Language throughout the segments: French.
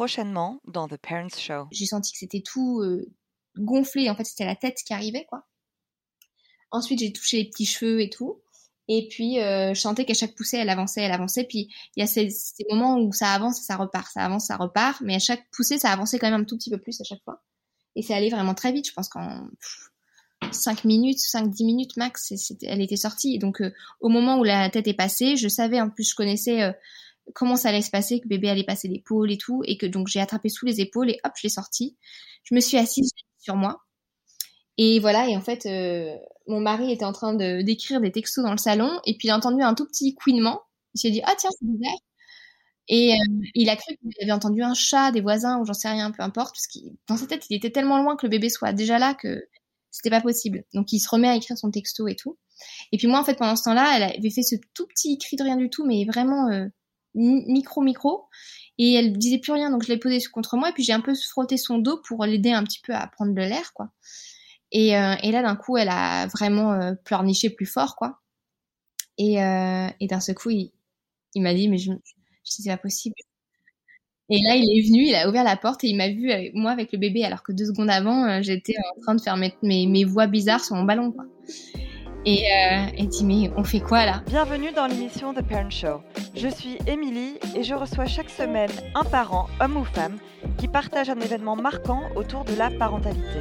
prochainement dans The Parents Show. J'ai senti que c'était tout euh, gonflé. En fait, c'était la tête qui arrivait, quoi. Ensuite, j'ai touché les petits cheveux et tout. Et puis, euh, je sentais qu'à chaque poussée, elle avançait, elle avançait. Puis, il y a ces, moments où ça avance et ça repart, ça avance, ça repart. Mais à chaque poussée, ça avançait quand même un tout petit peu plus à chaque fois. Et c'est allé vraiment très vite. Je pense qu'en 5 minutes, 5-10 minutes max, elle était sortie. Donc, euh, au moment où la tête est passée, je savais, en plus, je connaissais euh, comment ça allait se passer, que bébé allait passer l'épaule et tout. Et que donc, j'ai attrapé sous les épaules et hop, je l'ai sortie. Je me suis assise sur moi. Et voilà, et en fait, euh, mon mari était en train de d'écrire des textos dans le salon, et puis il a entendu un tout petit couinement. Il s'est dit, ah tiens, c'est bizarre. Et euh, il a cru qu'il avait entendu un chat, des voisins, ou j'en sais rien, peu importe, parce que dans sa tête, il était tellement loin que le bébé soit déjà là que c'était pas possible. Donc il se remet à écrire son texto et tout. Et puis moi, en fait, pendant ce temps-là, elle avait fait ce tout petit cri de rien du tout, mais vraiment euh, micro micro. Et elle disait plus rien, donc je l'ai posé contre moi, et puis j'ai un peu frotté son dos pour l'aider un petit peu à prendre de l'air, quoi. Et, euh, et là, d'un coup, elle a vraiment euh, pleurniché plus fort, quoi. Et, euh, et d'un seul coup, il, il m'a dit, mais je, je c'est pas possible. Et là, il est venu, il a ouvert la porte et il m'a vu, moi, avec le bébé, alors que deux secondes avant, j'étais en train de faire mes, mes, mes, voix bizarres sur mon ballon, quoi. Et euh, mais on fait quoi là? Bienvenue dans l'émission The Parent Show. Je suis Émilie et je reçois chaque semaine un parent, homme ou femme, qui partage un événement marquant autour de la parentalité.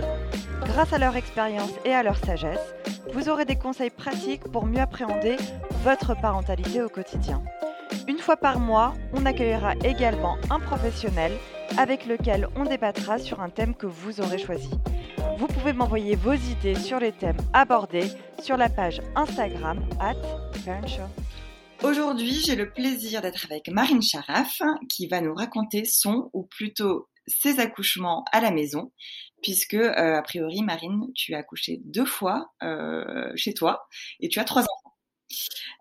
Grâce à leur expérience et à leur sagesse, vous aurez des conseils pratiques pour mieux appréhender votre parentalité au quotidien. Une fois par mois, on accueillera également un professionnel avec lequel on débattra sur un thème que vous aurez choisi. Vous pouvez m'envoyer vos idées sur les thèmes abordés sur la page Instagram at Aujourd'hui, j'ai le plaisir d'être avec Marine Charaf qui va nous raconter son, ou plutôt ses accouchements à la maison, puisque euh, a priori, Marine, tu as accouché deux fois euh, chez toi et tu as trois enfants.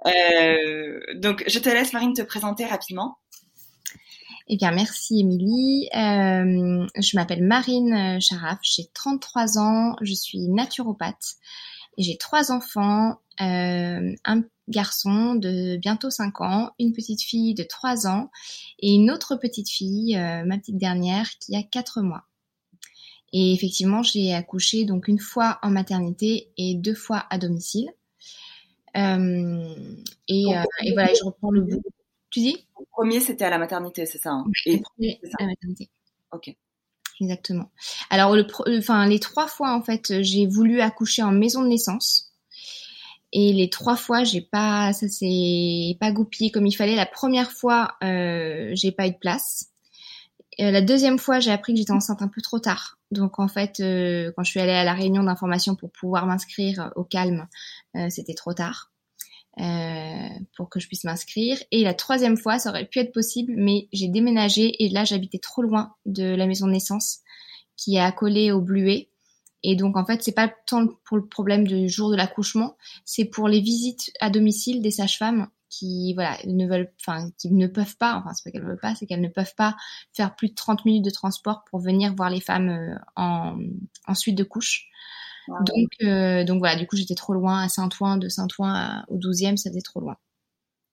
Euh, donc, je te laisse, Marine, te présenter rapidement. Eh bien, merci Émilie. Euh, je m'appelle Marine Charaf, j'ai 33 ans, je suis naturopathe et j'ai trois enfants, euh, un garçon de bientôt 5 ans, une petite fille de 3 ans et une autre petite fille, euh, ma petite dernière, qui a 4 mois. Et effectivement, j'ai accouché donc une fois en maternité et deux fois à domicile. Euh, et, euh, et, voilà, je reprends le bout. Tu dis Le premier, c'était à la maternité, c'est ça, hein Et le premier, à la maternité. Ok. Exactement. Alors, le, enfin, les trois fois, en fait, j'ai voulu accoucher en maison de naissance. Et les trois fois, j'ai pas, ça s'est pas goupillé comme il fallait. La première fois, euh, j'ai pas eu de place. Euh, la deuxième fois, j'ai appris que j'étais enceinte un peu trop tard. Donc en fait, euh, quand je suis allée à la réunion d'information pour pouvoir m'inscrire au calme, euh, c'était trop tard pour que je puisse m'inscrire. Et la troisième fois, ça aurait pu être possible, mais j'ai déménagé et là, j'habitais trop loin de la maison de naissance qui est accolée au Bluet. Et donc en fait, c'est pas tant pour le problème du jour de l'accouchement, c'est pour les visites à domicile des sages-femmes qui voilà ne veulent enfin qui ne peuvent pas enfin c'est pas qu'elles veulent pas c'est qu'elles ne peuvent pas faire plus de 30 minutes de transport pour venir voir les femmes euh, en, en suite de couche donc euh, donc voilà du coup j'étais trop loin à Saint-Ouen de Saint-Ouen au 12e ça faisait trop loin.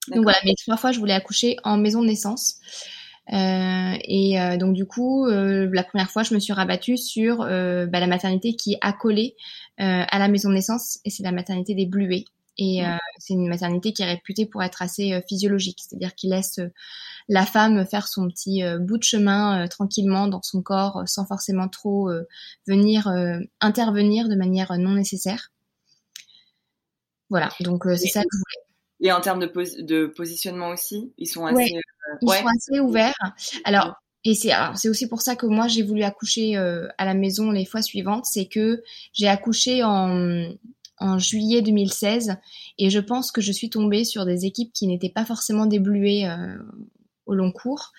Donc voilà mais trois fois je voulais accoucher en maison de naissance. Euh, et euh, donc du coup, euh, la première fois, je me suis rabattue sur bah, la maternité qui est accolée à la maison de naissance, et c'est la maternité des Bluets. Et c'est une maternité qui est réputée pour être assez physiologique, c'est-à-dire qui laisse la femme faire son petit bout de chemin tranquillement dans son corps, sans forcément trop venir intervenir de manière non nécessaire. Voilà, donc c'est ça que je voulais. Et en termes de, de positionnement aussi, ils sont assez ils sont assez ouverts. Alors, et c'est c'est aussi pour ça que moi j'ai voulu accoucher euh, à la maison les fois suivantes, c'est que j'ai accouché en en juillet 2016 et je pense que je suis tombée sur des équipes qui n'étaient pas forcément débluées euh, au long cours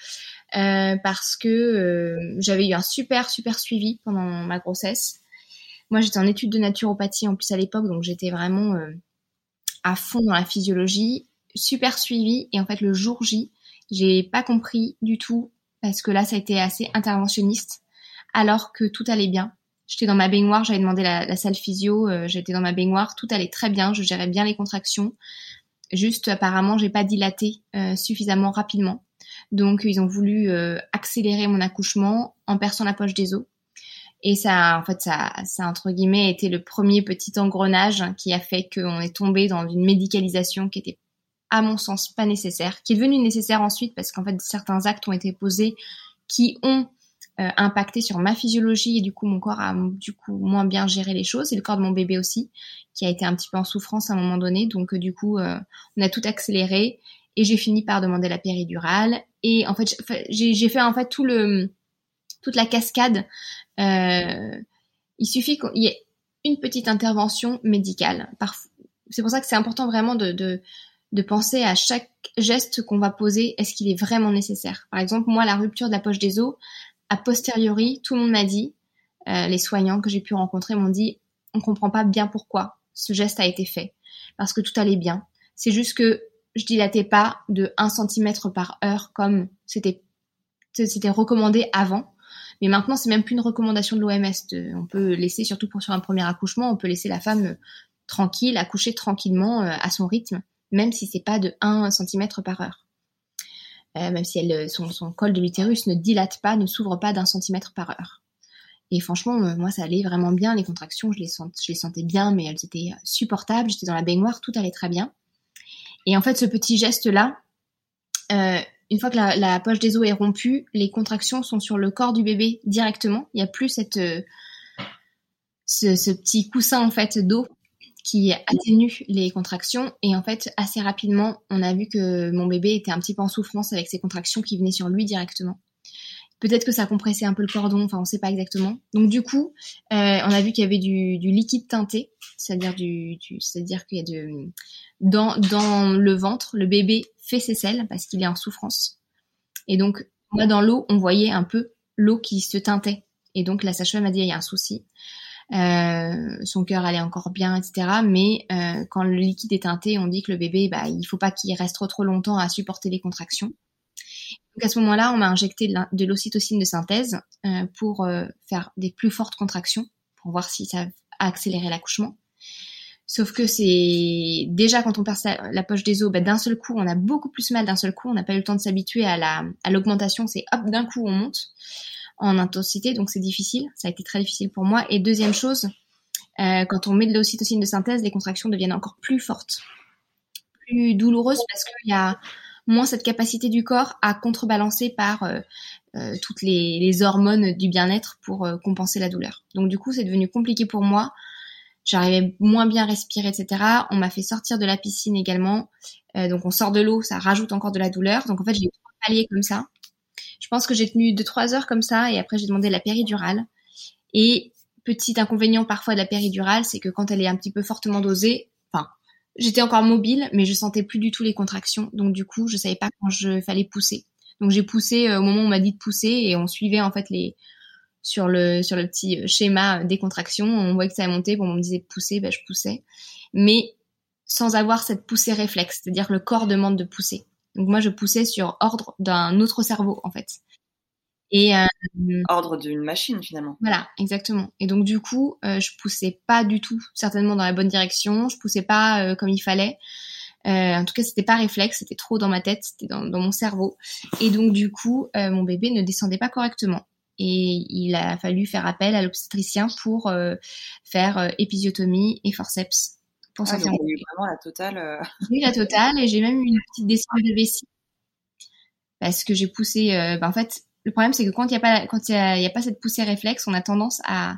euh, parce que euh, j'avais eu un super super suivi pendant ma grossesse. Moi j'étais en études de naturopathie en plus à l'époque donc j'étais vraiment à fond dans la physiologie, super suivi et en fait le jour J j'ai pas compris du tout parce que là, ça a été assez interventionniste, alors que tout allait bien. J'étais dans ma baignoire, j'avais demandé la, salle physio, euh, j'étais dans ma baignoire, tout allait très bien, je gérais bien les contractions. Juste, apparemment, j'ai pas dilaté euh, suffisamment rapidement. Donc ils ont voulu accélérer mon accouchement en perçant la poche des os. Et ça, en fait, ça, ça entre guillemets été le premier petit engrenage qui a fait qu'on est tombé dans une médicalisation qui était, à mon sens, pas nécessaire, qui est devenue nécessaire ensuite parce qu'en fait certains actes ont été posés qui ont euh, impacté sur ma physiologie et du coup mon corps a du coup moins bien géré les choses et le corps de mon bébé aussi qui a été un petit peu en souffrance à un moment donné. Donc euh, du coup, euh, on a tout accéléré et j'ai fini par demander la péridurale et en fait j'ai fait en fait tout le toute la cascade euh, il suffit qu'il y ait une petite intervention médicale. C'est pour ça que c'est important vraiment de, de, de, penser à chaque geste qu'on va poser, est-ce qu'il est vraiment nécessaire? Par exemple, moi, la rupture de la poche des os, a posteriori, tout le monde m'a dit, euh, les soignants que j'ai pu rencontrer m'ont dit, on comprend pas bien pourquoi ce geste a été fait, parce que tout allait bien. C'est juste que je dilatais pas de 1 cm par heure comme c'était recommandé avant. Mais maintenant, c'est même plus une recommandation de l'OMS. On peut laisser, surtout pour sur un premier accouchement, on peut laisser la femme euh, tranquille, accoucher tranquillement euh, à son rythme, même si c'est pas de 1 cm par heure. Euh, même si son, col de l'utérus ne dilate pas, ne s'ouvre pas d'un centimètre par heure. Et franchement, moi, ça allait vraiment bien. Les contractions, je les sentais bien, mais elles étaient supportables. J'étais dans la baignoire, tout allait très bien. Et en fait, ce petit geste-là, euh, une fois que la, poche des os est rompue, les contractions sont sur le corps du bébé directement. Il n'y a plus cette, euh, ce, petit coussin en fait d'eau qui atténue les contractions. Et en fait, assez rapidement, on a vu que mon bébé était un petit peu en souffrance avec ces contractions qui venaient sur lui directement. Peut-être que ça compressait un peu le cordon, enfin on ne sait pas exactement. Donc du coup, euh, on a vu qu'il y avait du, liquide teinté, c'est-à-dire du, c'est-à-dire qu'il y a de dans dans le ventre, le bébé fait ses selles parce qu'il est en souffrance. Et donc moi dans l'eau, on voyait un peu l'eau qui se teintait. Et donc la sage-femme m'a dit il y a un souci. Euh, son cœur allait encore bien, etc. Mais euh, quand le liquide est teinté, on dit que le bébé, bah, il faut pas qu'il reste trop trop longtemps à supporter les contractions. Donc à ce moment-là, on m'a injecté de l'ocytocine de synthèse euh, pour euh, faire des plus fortes contractions, pour voir si ça a accéléré l'accouchement. Sauf que c'est déjà quand on perd la poche des os, bah, d'un seul coup, on a beaucoup plus mal d'un seul coup. On n'a pas eu le temps de s'habituer à l'augmentation. C'est hop d'un coup on monte en intensité, donc c'est difficile. Ça a été très difficile pour moi. Et deuxième chose, euh, quand on met de l'ocytocine de synthèse, les contractions deviennent encore plus fortes, plus douloureuses parce qu'il y a moins cette capacité du corps à contrebalancer par euh, euh, toutes les, hormones du bien-être pour euh, compenser la douleur. Donc du coup, c'est devenu compliqué pour moi. J'arrivais moins bien à respirer, etc. On m'a fait sortir de la piscine également. donc on sort de l'eau, ça rajoute encore de la douleur. Donc en fait, j'ai trois paliers comme ça. Je pense que j'ai tenu deux trois heures comme ça et après j'ai demandé la péridurale. Et petit inconvénient parfois de la péridurale, c'est que quand elle est un petit peu fortement dosée, J'étais encore mobile, mais je sentais plus du tout les contractions. Donc du coup, je savais pas quand je fallait pousser. Donc j'ai poussé euh, au moment où on m'a dit de pousser et on suivait en fait les sur le sur le petit euh, schéma des contractions. On voyait que ça montait. Bon, on me disait pousser, ben je poussais, mais sans avoir cette poussée réflexe, c'est-à-dire que le corps demande de pousser. Donc moi, je poussais sur ordre d'un autre cerveau en fait. Et euh, ordre d'une machine finalement. Voilà, exactement. Et donc du coup, euh, je poussais pas du tout, certainement dans la bonne direction. Je poussais pas euh, comme il fallait. Euh, en tout cas, c'était pas réflexe, c'était trop dans ma tête, c'était dans, dans, mon cerveau. Et donc du coup, euh, mon bébé ne descendait pas correctement. Et il a fallu faire appel à l'obstétricien pour faire épisiotomie et forceps pour ah, donc eu vraiment la totale. Oui, la totale. Et j'ai même eu une petite descente de vessie parce que j'ai poussé. Bah, en fait, le problème, c'est que quand il n'y a pas, cette poussée réflexe, on a tendance à,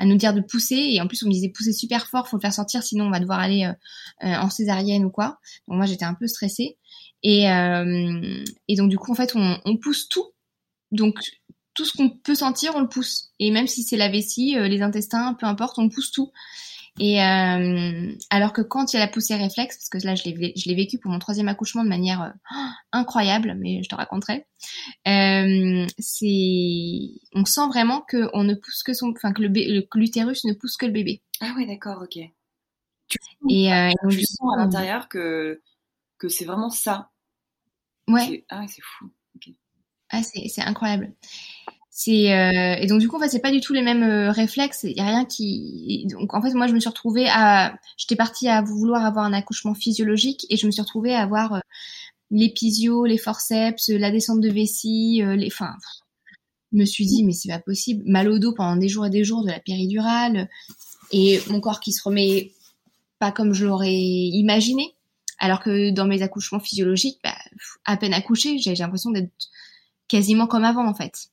nous dire de pousser. Et en plus, on me disait pousser super fort, faut le faire sortir, sinon on va devoir aller euh, euh, en césarienne ou quoi. Donc moi, j'étais un peu stressée. Et, euh, donc du coup, en fait, on pousse tout. Donc tout ce qu'on peut sentir, on le pousse. Et même si c'est la vessie, les intestins, peu importe, on pousse tout. Et euh, alors que quand il y a la poussée réflexe, parce que là je l'ai je l'ai vécu pour mon troisième accouchement de manière euh, incroyable, mais je te raconterai. Euh, c'est, on sent vraiment que on ne pousse que son, enfin que le l'utérus ne pousse que le bébé. Ah ouais, d'accord, ok. Tu, et euh, tu sens à l'intérieur que que c'est vraiment ça. Ouais. Ah, c'est fou. Ah, c'est c'est incroyable. C'est euh, et donc du coup en fait c'est pas du tout les mêmes euh, réflexes. Il y a rien qui donc en fait moi je me suis retrouvée à j'étais partie à vouloir avoir un accouchement physiologique et je me suis retrouvée à avoir euh, l'épisio, les forceps, la descente de vessie, les, enfin, je me suis dit mais c'est pas possible, mal au dos pendant des jours et des jours de la péridurale et mon corps qui se remet pas comme je l'aurais imaginé. Alors que dans mes accouchements physiologiques, bah, à peine accouché, j'ai l'impression d'être quasiment comme avant en fait.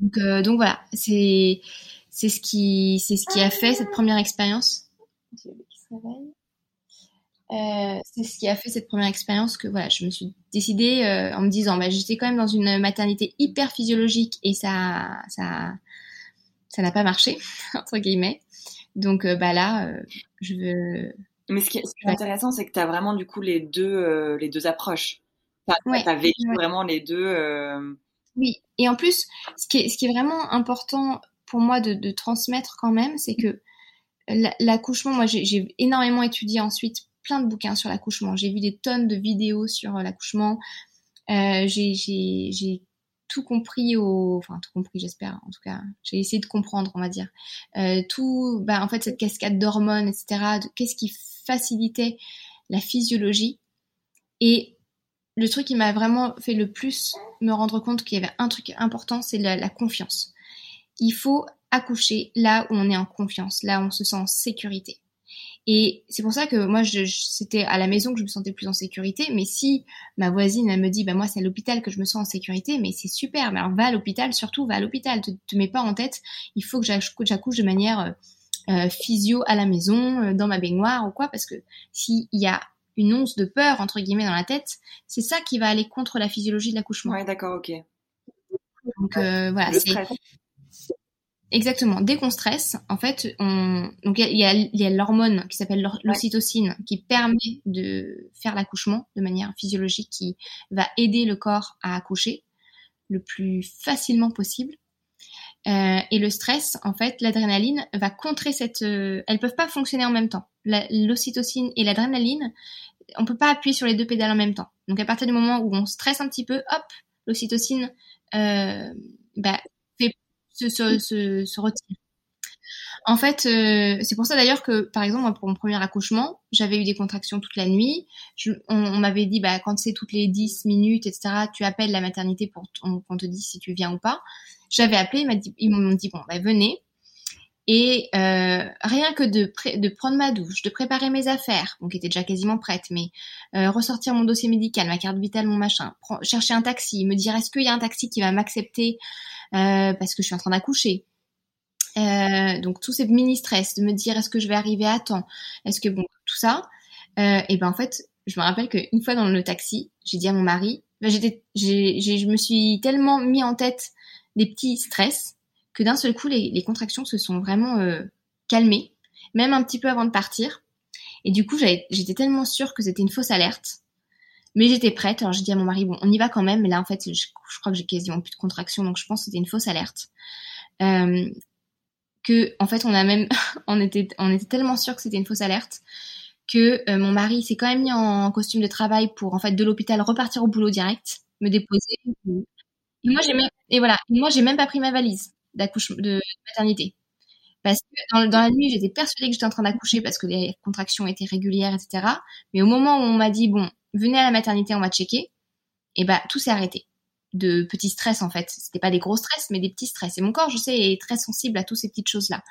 Donc, euh, donc voilà, c'est c'est ce qui c'est ce qui a fait cette première expérience. Euh, c'est ce qui a fait cette première expérience que voilà, je me suis décidée euh, en me disant, bah, j'étais quand même dans une maternité hyper physiologique et ça ça ça n'a pas marché entre guillemets. Donc bah là, je veux mais ce qui est, intéressant, c'est que tu as vraiment du coup les deux, les deux approches. Tu as, vécu vraiment les deux. Oui, et en plus, ce qui est, vraiment important pour moi de, de transmettre quand même, c'est que l'accouchement, moi j'ai énormément étudié ensuite plein de bouquins sur l'accouchement. J'ai vu des tonnes de vidéos sur euh, l'accouchement. Euh, j'ai tout compris au, enfin tout compris j'espère en tout cas, j'ai essayé de comprendre on va dire euh, tout, bah en fait cette cascade d'hormones etc. Qu'est-ce qui facilitait la physiologie et le truc qui m'a vraiment fait le plus me rendre compte qu'il y avait un truc important, c'est la, confiance. Il faut accoucher là où on est en confiance, là où on se sent en sécurité. Et c'est pour ça que moi, c'était à la maison que je me sentais plus en sécurité. Mais si ma voisine, me dit, bah moi, c'est à l'hôpital que je me sens en sécurité, mais c'est super. Mais alors, va à l'hôpital, surtout, va à l'hôpital. Te, te mets pas en tête, il faut que j'accouche de manière euh, physio à la maison, euh, dans ma baignoire ou quoi, parce que s'il y a une once de peur, entre guillemets, dans la tête, c'est ça qui va aller contre la physiologie de l'accouchement. Ouais, d'accord, ok. Donc, voilà, c'est Exactement. Dès qu'on stresse, en fait, on... donc il y a, y a l'hormone qui s'appelle l'ocytocine qui permet de faire l'accouchement de manière physiologique, qui va aider le corps à accoucher le plus facilement possible. Euh, et le stress, en fait, l'adrénaline va contrer cette. Euh, elles peuvent pas fonctionner en même temps. L'ocytocine et l'adrénaline, on peut pas appuyer sur les deux pédales en même temps. Donc à partir du moment où on stresse un petit peu, hop, l'ocytocine euh, bah, se, se, se, retire. En fait, euh, c'est pour ça d'ailleurs que, par exemple, pour mon premier accouchement, j'avais eu des contractions toute la nuit. on, m'avait dit, bah, quand c'est toutes les 10 minutes, etc., tu appelles la maternité pour qu'on te dise si tu viens ou pas. J'avais appelé, ils m'ont dit, bon, bah, venez. Et euh, rien que de, de prendre ma douche, de préparer mes affaires, donc qui déjà quasiment prêtes, mais euh, ressortir mon dossier médical, ma carte vitale, mon machin, chercher un taxi, me dire est-ce qu'il y a un taxi qui va m'accepter parce que je suis en train d'accoucher? Euh, donc tous ces mini stress de me dire est-ce que je vais arriver à temps, est-ce que bon tout ça, euh, et ben en fait je me rappelle qu'une fois dans le taxi j'ai dit à mon mari, ben, j'étais, je me suis tellement mis en tête des petits stress que d'un seul coup les, les, contractions se sont vraiment euh, calmées, même un petit peu avant de partir. Et du coup j'étais tellement sûre que c'était une fausse alerte mais j'étais prête. Alors j'ai dit à mon mari, bon, on y va quand même. Mais là, en fait, je, crois que j'ai quasiment plus de contraction, donc je pense que c'était une fausse alerte. Euh, que, en fait, on a même, on était, on était tellement sûr que c'était une fausse alerte que euh, mon mari s'est quand même mis en costume de travail pour, en fait, de l'hôpital repartir au boulot direct, me déposer. Et moi, j'ai même, et voilà, moi, j'ai même pas pris ma valise d'accouchement, de maternité. Parce que dans, dans la nuit, j'étais persuadée que j'étais en train d'accoucher parce que les contractions étaient régulières, etc. Mais au moment où on m'a dit, bon, venez à la maternité, on va checker, et bah tout s'est arrêté. De petits stress en fait. C'était pas des gros stress, mais des petits stress. Et mon corps, je sais, est très sensible à toutes ces petites choses-là.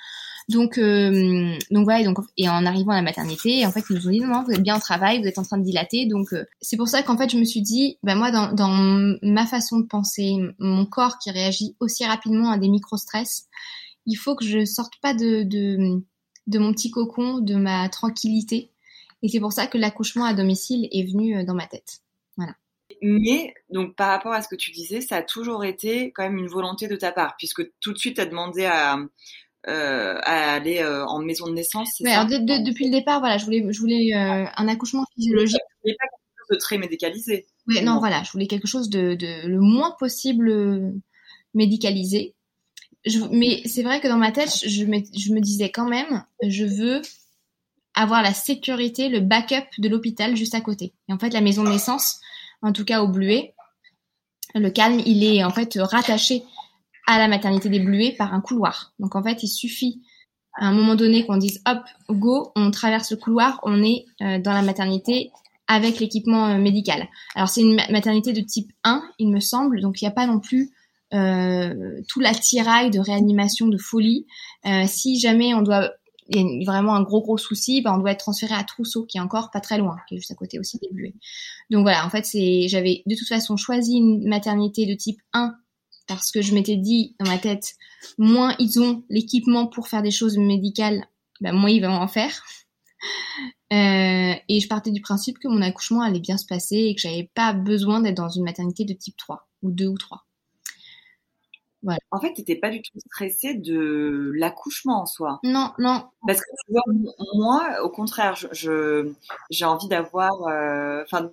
Donc, euh, donc voilà. Et, donc, et en arrivant à la maternité, en fait, ils nous ont dit non, vous êtes bien au travail, vous êtes en train de dilater. Donc, euh, c'est pour ça qu'en fait, je me suis dit, bah moi, dans, dans ma façon de penser, mon corps qui réagit aussi rapidement à des micro-stress, il faut que je sorte pas de, de, de mon petit cocon, de ma tranquillité et c'est pour ça que l'accouchement à domicile est venu euh, dans ma tête. Mais, donc, par rapport à ce que tu disais, ça a toujours été quand même une volonté de ta part, puisque tout de suite, tu as demandé à, euh, à aller euh, en maison de naissance. Ouais, depuis le départ, voilà, je voulais, je voulais euh, un accouchement physiologique. Je voulais pas quelque chose de très médicalisé. Ouais, non, voilà, je voulais quelque chose de, de le moins possible médicalisé. Je, mais c'est vrai que dans ma tête, je me, je me disais quand même, je veux avoir la sécurité, le backup de l'hôpital juste à côté. Et en fait, la maison de naissance, en tout cas au Bluet, le calme, il est en fait rattaché à la maternité des Bluets par un couloir. Donc en fait, il suffit à un moment donné qu'on dise hop, go, on traverse le couloir, on est euh, dans la maternité avec l'équipement médical. Alors c'est une maternité de type 1, il me semble, donc il n'y a pas non plus euh, tout l'attirail de réanimation de folie. Euh, si jamais on doit il y a vraiment un gros gros souci, ben on doit être transféré à Trousseau qui est encore pas très loin, qui est juste à côté aussi des Donc voilà, en fait c'est j'avais de toute façon choisi une maternité de type 1 parce que je m'étais dit dans ma tête moins ils ont l'équipement pour faire des choses médicales, ben moins ils vont en faire. Euh, et je partais du principe que mon accouchement allait bien se passer et que j'avais pas besoin d'être dans une maternité de type 3 ou 2 ou 3. En fait, tu n'étais pas du tout stressée de l'accouchement en soi. Non, non. Parce que tu vois, moi, au contraire, je, j'ai envie d'avoir. Euh, enfin,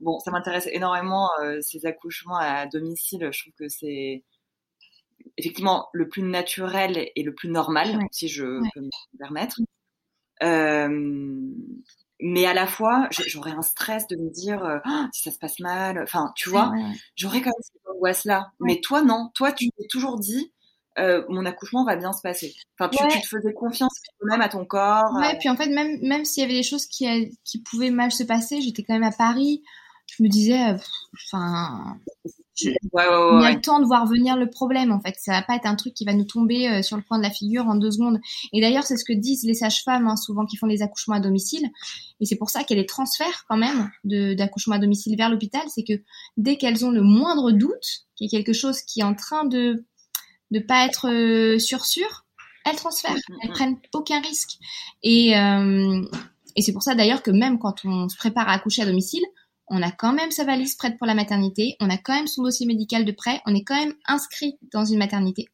bon, ça m'intéresse énormément euh, ces accouchements à domicile. Je trouve que c'est effectivement le plus naturel et le plus normal, si je peux me permettre. Euh, mais à la fois, j'aurais un stress de me dire euh, ah, si ça se passe mal. Enfin, tu vois, j'aurais quand même cette angoisse-là. Mais toi, non. Toi, tu t'es toujours dit euh, mon accouchement va bien se passer. Enfin, tu, tu te faisais confiance même à ton corps. Ouais, puis en fait, même, même s'il y avait des choses qui, qui pouvaient mal se passer, j'étais quand même à Paris. Je me disais, euh, enfin, Ouais, ouais, on a le temps de voir venir le problème en fait. Ça va pas être un truc qui va nous tomber euh, sur le coin de la figure en deux secondes. Et d'ailleurs, c'est ce que disent les sages-femmes hein, souvent qui font des accouchements à domicile. Et c'est pour ça qu'il y a des transferts quand même d'accouchement à domicile vers l'hôpital. C'est que dès qu'elles ont le moindre doute, qu'il y a quelque chose qui est en train de de pas être euh, sûr sûr, elles transfèrent. Mm, mm, elles mm. prennent aucun risque. Et euh, et c'est pour ça d'ailleurs que même quand on se prépare à accoucher à domicile, on a quand même sa valise prête pour la maternité, on a quand même son dossier médical de prêt, on est quand même inscrit dans une maternité.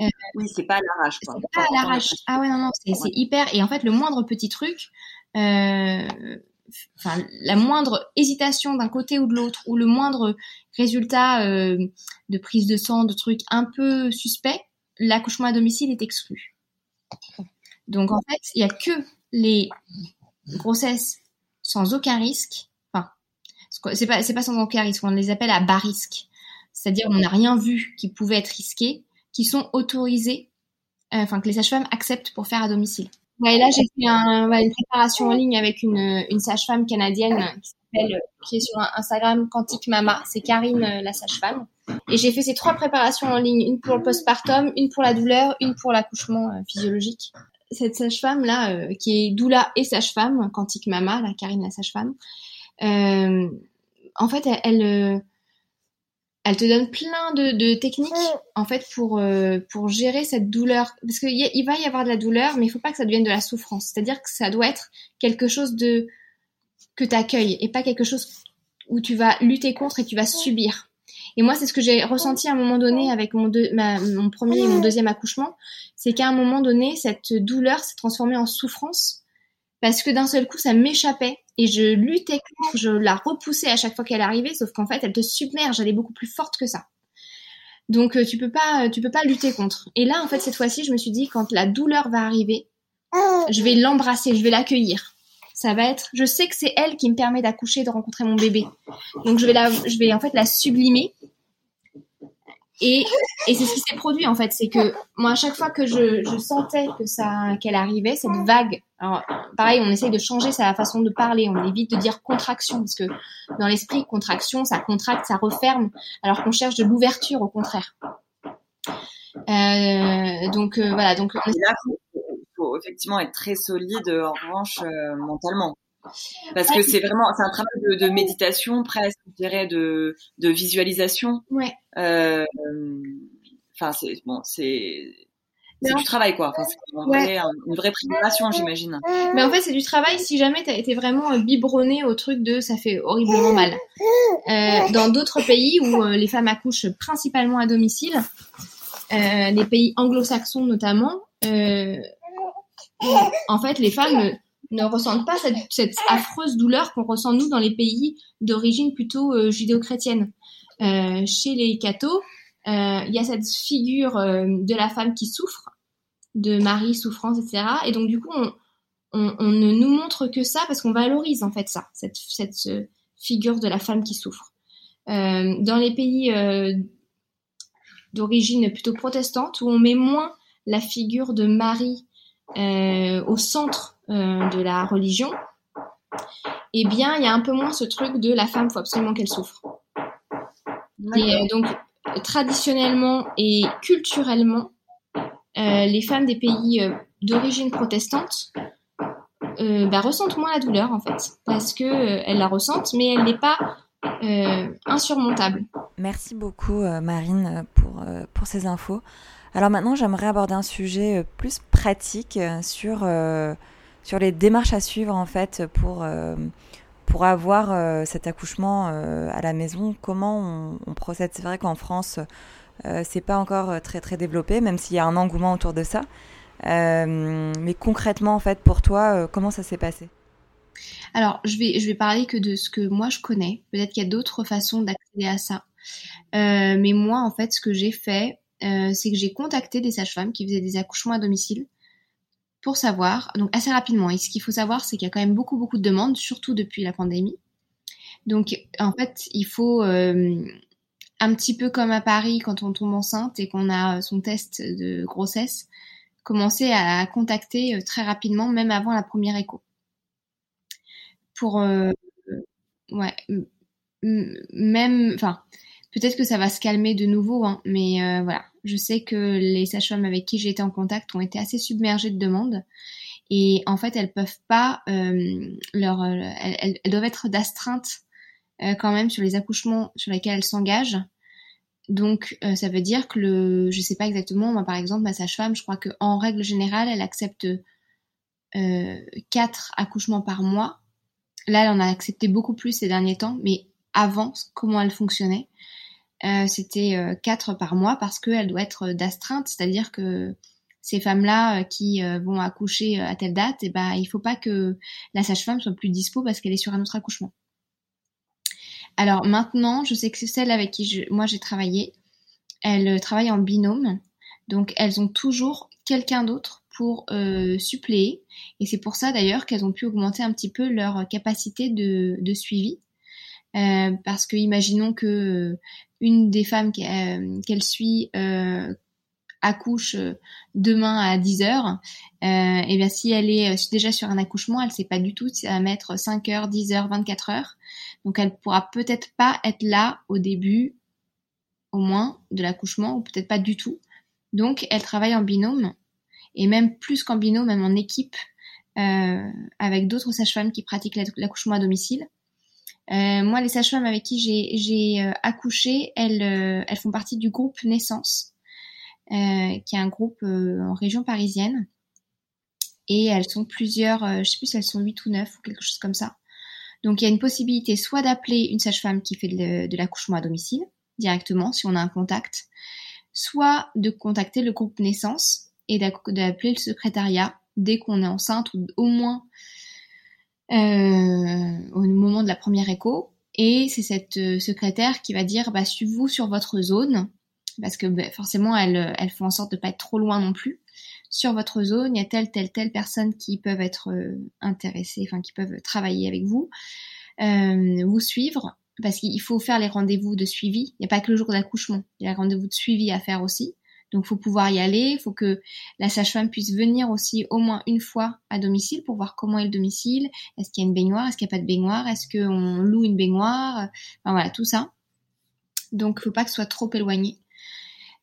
Euh, oui, c'est pas à l'arrache. C'est pas à l'arrache. Ah ouais, non, non, c'est hyper. Et en fait, le moindre petit truc, euh, enfin, la moindre hésitation d'un côté ou de l'autre, ou le moindre résultat euh, de prise de sang, de trucs un peu suspects, l'accouchement à domicile est exclu. Donc en fait, il y a que les grossesses sans aucun risque c'est pas pas sans aucun risque, on les appelle à bas risque, c'est-à-dire on n'a rien vu qui pouvait être risqué, qui sont autorisés, euh, enfin que les sages-femmes acceptent pour faire à domicile. Ouais, là j'ai fait un, une préparation en ligne avec une, une sage-femme canadienne qui s'appelle qui est sur Instagram Quantique Mama, c'est Karine euh, la sage-femme. Et j'ai fait ces trois préparations en ligne, une pour le postpartum, une pour la douleur, une pour l'accouchement euh, physiologique cette sage-femme là, qui est doula et sage-femme, Quantique Mama, la Karine la sage-femme, euh, en fait, elle, elle, euh, te donne plein de, techniques en fait pour euh, pour gérer cette douleur. Parce qu'il il va y avoir de la douleur mais il faut pas que ça devienne de la souffrance. C'est-à-dire que ça doit être quelque chose de que tu accueilles et pas quelque chose où tu vas lutter contre et tu vas subir. Et moi c'est ce que j'ai ressenti à un moment donné avec mon, mon premier et mon deuxième accouchement. C'est qu'à un moment donné cette douleur s'est transformée en souffrance parce que d'un seul coup ça m'échappait et je luttais contre, je la repoussais à chaque fois qu'elle arrivait, sauf qu'en fait, elle te submerge, elle est beaucoup plus forte que ça. Donc euh, tu peux pas, tu peux pas lutter contre. Et là, en fait, cette fois-ci, je me suis dit, quand la douleur va arriver, je vais l'embrasser, je vais l'accueillir. Ça va être, je sais que c'est elle qui me permet d'accoucher, de rencontrer mon bébé. Donc je vais la, je vais en fait la sublimer et, et c'est ce qui s'est produit en fait, c'est que moi à chaque fois que je, je sentais que ça qu'elle arrivait, cette vague. Alors pareil, on essaye de changer sa façon de parler, on évite de dire contraction parce que dans l'esprit contraction, ça contracte, ça referme, alors qu'on cherche de l'ouverture au contraire. Euh, donc euh, voilà, donc là, il faut, effectivement être très solide en revanche euh, mentalement. Parce que c'est vraiment, c'est un travail de, méditation presque, je dirais, de, de visualisation. Ouais. Euh, enfin, c'est bon, c'est c'est du travail quoi. Enfin, c'est une vraie préparation, j'imagine. Mais en fait, c'est du travail si jamais tu as été vraiment euh, biberonné au truc de ça fait horriblement mal. Euh, dans d'autres pays où euh, les femmes accouchent principalement à domicile, euh, les pays anglo-saxons notamment, euh, en fait, les femmes ne ressentent pas cette, cette affreuse douleur qu'on ressent nous dans les pays d'origine plutôt judéo-chrétienne. Euh, chez les cathos, il y a cette figure euh, de la femme qui souffre, de Marie souffrance, etc. Et donc du coup, on, on, on ne nous montre que ça parce qu'on valorise en fait ça, cette, cette figure de la femme qui souffre. dans les pays d'origine plutôt protestante, où on met moins la figure de Marie au centre euh, de la religion. eh bien, il y a un peu moins ce truc de la femme, faut absolument qu'elle souffre. Et euh, donc, traditionnellement et culturellement, euh, les femmes des pays euh, d'origine protestante bah, ressentent moins la douleur en fait, parce que elles la ressentent, mais elle n'est pas insurmontable. Merci beaucoup Marine pour, pour ces infos. Alors maintenant, j'aimerais aborder un sujet plus pratique sur, sur les démarches à suivre en fait pour pour avoir euh, cet accouchement euh, à la maison, comment on, procède? C'est vrai qu'en France, euh, c'est pas encore très très développé, même s'il y a un engouement autour de ça. mais concrètement, en fait, pour toi, comment ça s'est passé? Alors, je vais je vais parler que de ce que moi je connais. Peut-être qu'il y a d'autres façons d'accéder à ça. mais moi, en fait, ce que j'ai fait, c'est que j'ai contacté des sages-femmes qui faisaient des accouchements à domicile pour savoir, donc assez rapidement. Et ce qu'il faut savoir, c'est qu'il y a quand même beaucoup, beaucoup de demandes, surtout depuis la pandémie. Donc, en fait, il faut, euh, un petit peu comme à Paris, quand on tombe enceinte et qu'on a son test de grossesse, commencer à contacter euh, très rapidement, même avant la première écho. Pour, euh, ouais, même, enfin, peut-être que ça va se calmer de nouveau, hein, mais voilà, je sais que les sages-femmes avec qui j'ai été en contact ont été assez submergées de demandes. Et en fait, elles peuvent pas, euh, leur, euh, elles, doivent être d'astreinte euh, quand même sur les accouchements sur lesquels elles s'engagent. Donc, ça veut dire que le, je sais pas exactement, moi par exemple, ma sage-femme, je crois qu'en règle générale, elle accepte quatre accouchements par mois. Là, elle en a accepté beaucoup plus ces derniers temps, mais avant, comment elle fonctionnait euh, c'était euh, quatre par mois parce qu'elle doit être d'astreinte, c'est-à-dire que ces femmes-là euh, qui vont accoucher à telle date, et eh ben, il faut pas que la sage-femme soit plus dispo parce qu'elle est sur un autre accouchement. Alors maintenant, je sais que c'est celle avec qui moi j'ai travaillé. Elles travaillent en binôme, donc elles ont toujours quelqu'un d'autre pour suppléer. Et c'est pour ça d'ailleurs qu'elles ont pu augmenter un petit peu leur capacité de suivi. Euh, parce que imaginons que euh, une des femmes euh, qu'elle suit accouche demain à 10 heures, et bien si elle est déjà sur un accouchement, elle sait pas du tout si elle va mettre 5 heures, 10 heures, 24 heures. Donc elle pourra peut-être pas être là au début, au moins, de l'accouchement, ou peut-être pas du tout. Donc elle travaille en binôme, et même plus qu'en binôme, même en équipe, avec d'autres sages-femmes qui pratiquent l'accouchement à domicile. Euh, moi, les sages-femmes avec qui j'ai euh, accouché, elles, euh, elles font partie du groupe Naissance, qui est un groupe en région parisienne. Et elles sont plusieurs, je sais plus si elles sont 8 ou 9 ou quelque chose comme ça. Donc il y a une possibilité soit d'appeler une sage-femme qui fait de, l'accouchement à domicile directement si on a un contact, soit de contacter le groupe naissance et d'appeler le secrétariat dès qu'on est enceinte ou au moins euh, au moment de la première écho. Et c'est cette euh, secrétaire qui va dire, bah, suivez-vous sur votre zone, parce que bah, forcément, elle, elle fait en sorte de pas être trop loin non plus. Sur votre zone, il y a telle, telle, telle personne qui peuvent être euh, intéressées, enfin qui peuvent travailler avec vous, euh, vous suivre, parce qu'il faut faire les rendez-vous de suivi. Il n'y a pas que le jour d'accouchement, il y a les rendez-vous de suivi à faire aussi. Donc, faut pouvoir y aller. Il faut que la sage-femme puisse venir aussi au moins une fois à domicile pour voir comment est le domicile. Est-ce qu'il y a une baignoire? Est-ce qu'il n'y a pas de baignoire? Est-ce qu'on loue une baignoire? Enfin voilà, tout ça. Donc, faut pas que ce soit trop éloigné.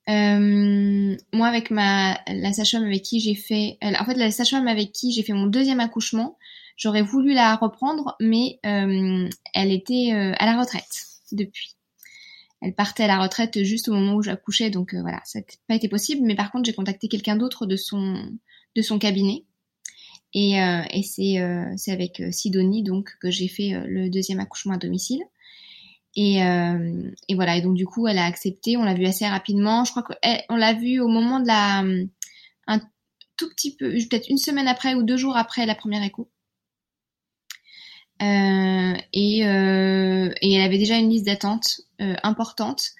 Euh, moi, avec ma la sage-femme avec qui j'ai fait, en fait, la sage-femme avec qui j'ai fait mon deuxième accouchement, j'aurais voulu la reprendre, mais euh, elle était euh, à la retraite depuis elle partait à la retraite juste au moment où j'accouchais, donc euh, voilà, ça n'a pas été possible. Mais par contre, j'ai contacté quelqu'un d'autre de son de son cabinet, et, euh, et c'est euh, c'est avec Sidonie donc que j'ai fait le deuxième accouchement à domicile. Et, et voilà, et donc du coup, elle a accepté. On l'a vu assez rapidement. Je crois qu'on l'a vu au moment de la un tout petit peu, peut-être une semaine après ou deux jours après la première écho. Euh, et, euh, et, elle avait déjà une liste d'attente euh, importante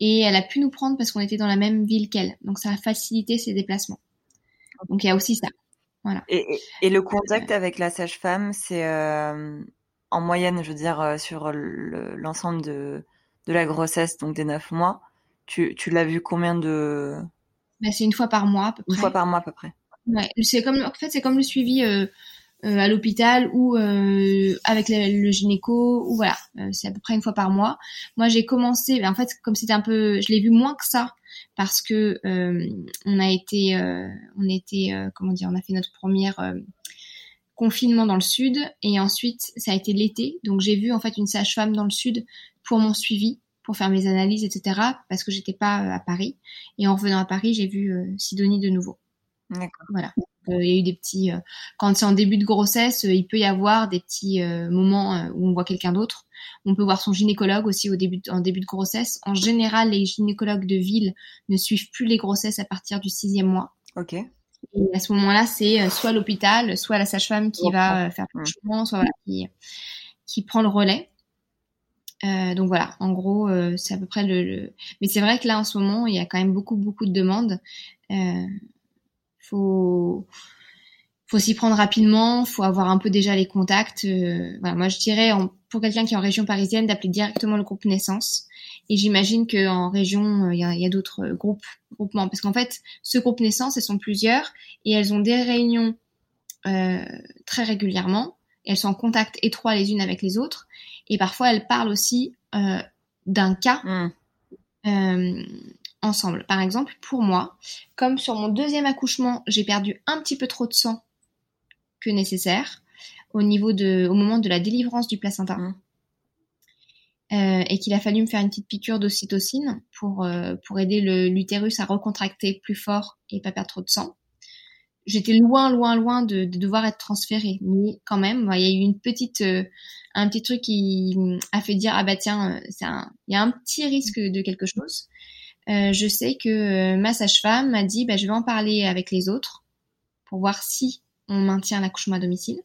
et elle a pu nous prendre parce qu'on était dans la même ville qu'elle. Donc ça a facilité ses déplacements. Donc il y a aussi ça. Voilà. Et, et, le contact avec la sage-femme, c'est en moyenne, je veux dire, sur l'ensemble de, de la grossesse, donc des neuf mois. Tu, tu l'as vu combien de... Bah, c'est une fois par mois à peu près. Une fois par mois à peu près. Ouais, c'est comme en fait c'est comme le suivi à l'hôpital ou euh, avec le, gynéco ou voilà euh, c'est à peu près une fois par mois moi j'ai commencé ben, en fait comme c'était un peu je l'ai vu moins que ça parce que on a été on était comment dire on a fait notre première confinement dans le sud et ensuite ça a été l'été donc j'ai vu en fait une sage-femme dans le sud pour mon suivi pour faire mes analyses etc parce que j'étais pas à Paris et en revenant à Paris j'ai vu Sidonie de nouveau D'accord. Voilà. Euh, il y a eu des petits. Euh, quand c'est en début de grossesse, euh, il peut y avoir des petits moments où on voit quelqu'un d'autre. On peut voir son gynécologue aussi au début, en début de grossesse. En général, les gynécologues de ville ne suivent plus les grossesses à partir du sixième mois. Ok. Et à ce moment-là, c'est soit l'hôpital, soit la sage-femme qui va faire le mmh. soit qui, qui prend le relais. Euh, donc voilà, en gros, c'est à peu près le, le... Mais c'est vrai que là, en ce moment, il y a quand même beaucoup, beaucoup de demandes. Euh, faut faut s'y prendre rapidement, faut avoir un peu déjà les contacts. Euh, voilà, moi je dirais pour quelqu'un qui est en région parisienne d'appeler directement le groupe Naissance. Et j'imagine qu'en région euh, il y a, d'autres euh, groupes groupements parce qu'en fait ce groupe Naissance elles sont plusieurs et elles ont des réunions très régulièrement. Et elles sont en contact étroit les unes avec les autres et parfois elles parlent aussi d'un cas. Mmh ensemble. Par exemple, pour moi, comme sur mon deuxième accouchement, j'ai perdu un petit peu trop de sang que nécessaire au niveau de, au moment de la délivrance du placenta. Mmh. Euh, et qu'il a fallu me faire une petite piqûre d'ocytocine pour, euh, pour aider l'utérus à recontracter plus fort et pas perdre trop de sang. J'étais loin, loin, loin de, devoir être transférée, mais quand même, il y a eu une petite, euh, un petit truc qui a fait dire ah bah tiens, il y a un petit risque de quelque chose. Euh, je sais que euh, ma sage-femme m'a dit bah, je vais en parler avec les autres pour voir si on maintient l'accouchement à domicile.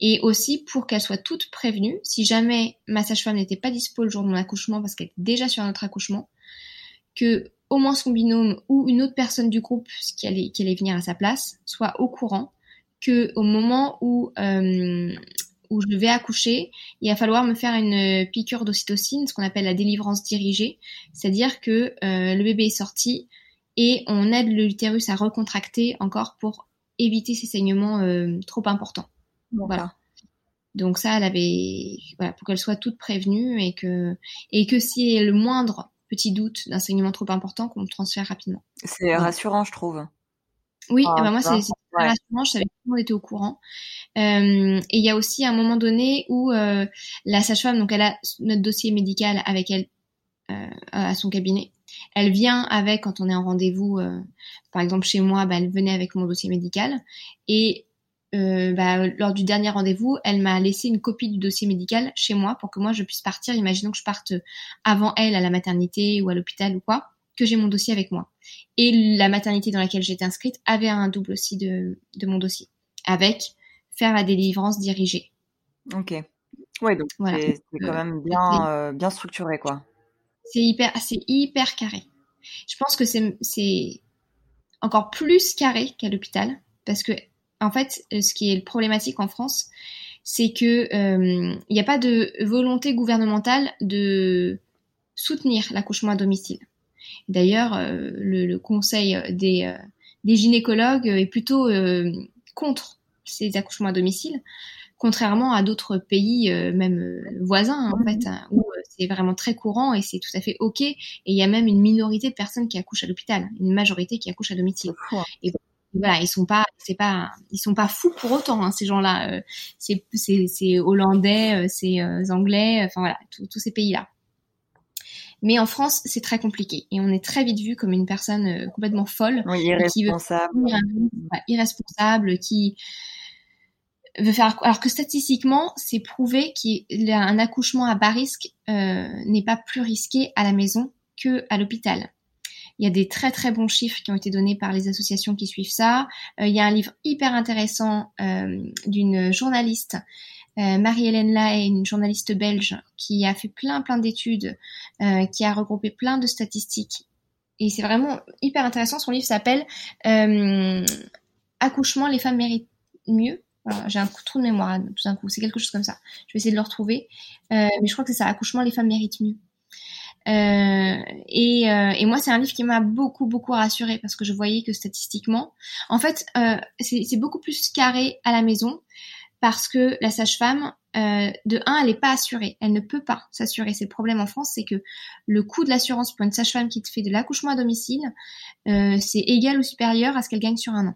Et aussi pour qu'elle soit toute prévenue, si jamais ma sage-femme n'était pas dispo le jour de mon accouchement parce qu'elle était déjà sur un autre accouchement, que au moins son binôme ou une autre personne du groupe qui allait, qui allait venir à sa place soit au courant que au moment où euh, où je vais accoucher, il va falloir me faire une piqûre d'ocytocine, ce qu'on appelle la délivrance dirigée, c'est-à-dire que euh, le bébé est sorti et on aide l'utérus à recontracter encore pour éviter ces saignements euh, trop importants. Voilà. Donc ça, elle avait, voilà, pour qu'elle soit toute prévenue et que et que s'il y a le moindre petit doute d'un saignement trop important, qu'on me transfère rapidement. C'est rassurant, je trouve. Oui, ah, ben moi c'est rassurant, je savais que tout le monde était au courant. Euh, et il y a aussi un moment donné où euh, la sage-femme, donc elle a notre dossier médical avec elle euh, à son cabinet. Elle vient avec quand on est en rendez-vous, euh, par exemple chez moi, bah, elle venait avec mon dossier médical et euh, bah, lors du dernier rendez-vous, elle m'a laissé une copie du dossier médical chez moi pour que moi je puisse partir. Imaginons que je parte avant elle à la maternité ou à l'hôpital ou quoi que j'ai mon dossier avec moi. Et la maternité dans laquelle j'étais inscrite avait un double aussi de, de mon dossier, avec faire la délivrance dirigée. Ok. Ouais, donc c'est quand même bien, euh, bien structuré, quoi. C'est hyper, c'est hyper carré. Je pense que c'est encore plus carré qu'à l'hôpital, parce que en fait, ce qui est problématique en France, c'est que euh, il n'y a pas de volonté gouvernementale de soutenir l'accouchement à domicile. D'ailleurs, euh, le, conseil des, euh, des, gynécologues est plutôt euh, contre ces accouchements à domicile, contrairement à d'autres pays, même voisins en fait, hein, où c'est vraiment très courant et c'est tout à fait ok. Et il y a même une minorité de personnes qui accouchent à l'hôpital, une majorité qui accouche à domicile. Et voilà, ils sont pas, c'est pas, ils sont pas fous pour autant hein, ces gens-là. c'est, c'est, hollandais, c'est anglais, enfin voilà, tous ces pays-là. Mais en France, c'est très compliqué et on est très vite vu comme une personne euh, complètement folle, irresponsable, qui veut, irresponsable, qui veut faire. Alors que statistiquement, c'est prouvé qu'un accouchement à bas risque euh, n'est pas plus risqué à la maison que à l'hôpital. Il y a des très très bons chiffres qui ont été donnés par les associations qui suivent ça. Euh, il y a un livre hyper intéressant d'une journaliste euh, Marie-Hélène Lahaye, une journaliste belge qui a fait plein plein d'études, euh, qui a regroupé plein de statistiques. Et c'est vraiment hyper intéressant. Son livre s'appelle euh, Accouchement, les femmes méritent mieux. J'ai un trou de mémoire tout d'un coup. C'est quelque chose comme ça. Je vais essayer de le retrouver. mais je crois que c'est. Accouchement, les femmes méritent mieux. Et, moi, c'est un livre qui m'a beaucoup, beaucoup rassurée parce que je voyais que statistiquement, en fait, c'est beaucoup plus carré à la maison parce que la sage-femme, euh, de un, elle n'est pas assurée. Elle ne peut pas s'assurer. C'est le problème en France, c'est que le coût de l'assurance pour une sage-femme qui te fait de l'accouchement à domicile, euh, c'est égal ou supérieur à ce qu'elle gagne sur un an.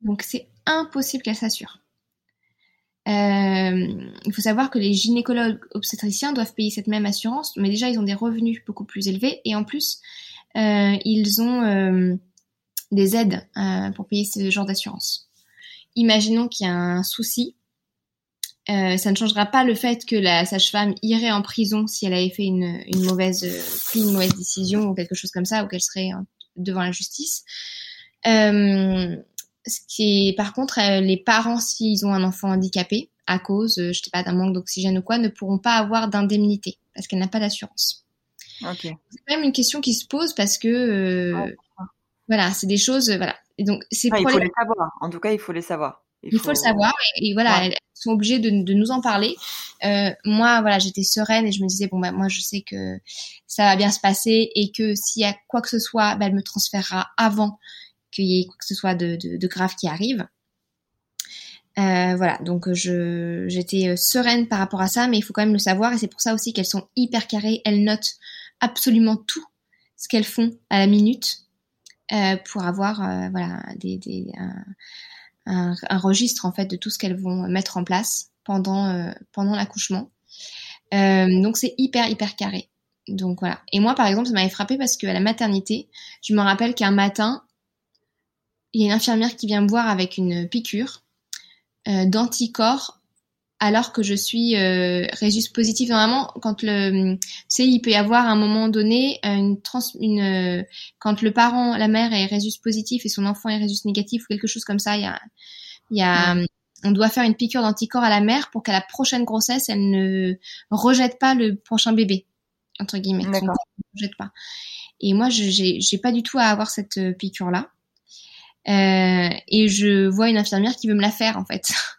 Donc c'est impossible qu'elle s'assure. Euh, il faut savoir que les gynécologues obstétriciens doivent payer cette même assurance, mais déjà ils ont des revenus beaucoup plus élevés et en plus euh, ils ont euh, des aides pour payer ce genre d'assurance. Imaginons qu'il y a un souci, ça ne changera pas le fait que la sage-femme irait en prison si elle avait fait une, une mauvaise, pris une mauvaise décision ou quelque chose comme ça, ou qu'elle serait devant la justice. Euh, ce qui est, par contre, euh, les parents, s'ils ont un enfant handicapé, à cause, euh, je sais pas, d'un manque d'oxygène ou quoi, ne pourront pas avoir d'indemnité parce qu'elle n'a pas d'assurance. Okay. C'est quand même une question qui se pose parce que, euh, voilà, c'est des choses, voilà. Et donc, c'est ah, il faut les savoir. En tout cas, il faut les savoir. Il, faut... le savoir et, voilà, elles sont obligées de, de nous en parler. Euh, moi, voilà, j'étais sereine et je me disais bon bah moi je sais que ça va bien se passer et que s'il y a quoi que ce soit, bah, elle me transférera avant qu'il y ait quoi que ce soit de, de, de grave qui arrive. Euh, voilà, donc je j'étais euh, sereine par rapport à ça, mais il faut quand même le savoir et c'est pour ça aussi qu'elles sont hyper carrées. Elles notent absolument tout ce qu'elles font à la minute pour avoir euh, voilà des, des un, un, registre en fait de tout ce qu'elles vont mettre en place pendant euh, pendant l'accouchement. donc c'est hyper hyper carré. Donc voilà. Et moi par exemple, ça m'avait frappé parce qu'à la maternité, je me rappelle qu'un matin, il y a une infirmière qui vient me voir avec une piqûre euh, d'anticorps alors que je suis euh, résus positif. Normalement, quand le, tu sais, il peut y avoir à un moment donné euh, une trans, une, euh, quand le parent, la mère est résus positif et son enfant est résus négatif ou quelque chose comme ça, il y a, il y a, on doit faire une piqûre d'anticorps à la mère pour qu'à la prochaine grossesse, elle ne rejette pas le prochain bébé entre guillemets. D'accord. Rejette pas. Et moi, j'ai, j'ai pas du tout à avoir cette piqûre là. Euh, et je vois une infirmière qui veut me la faire en fait.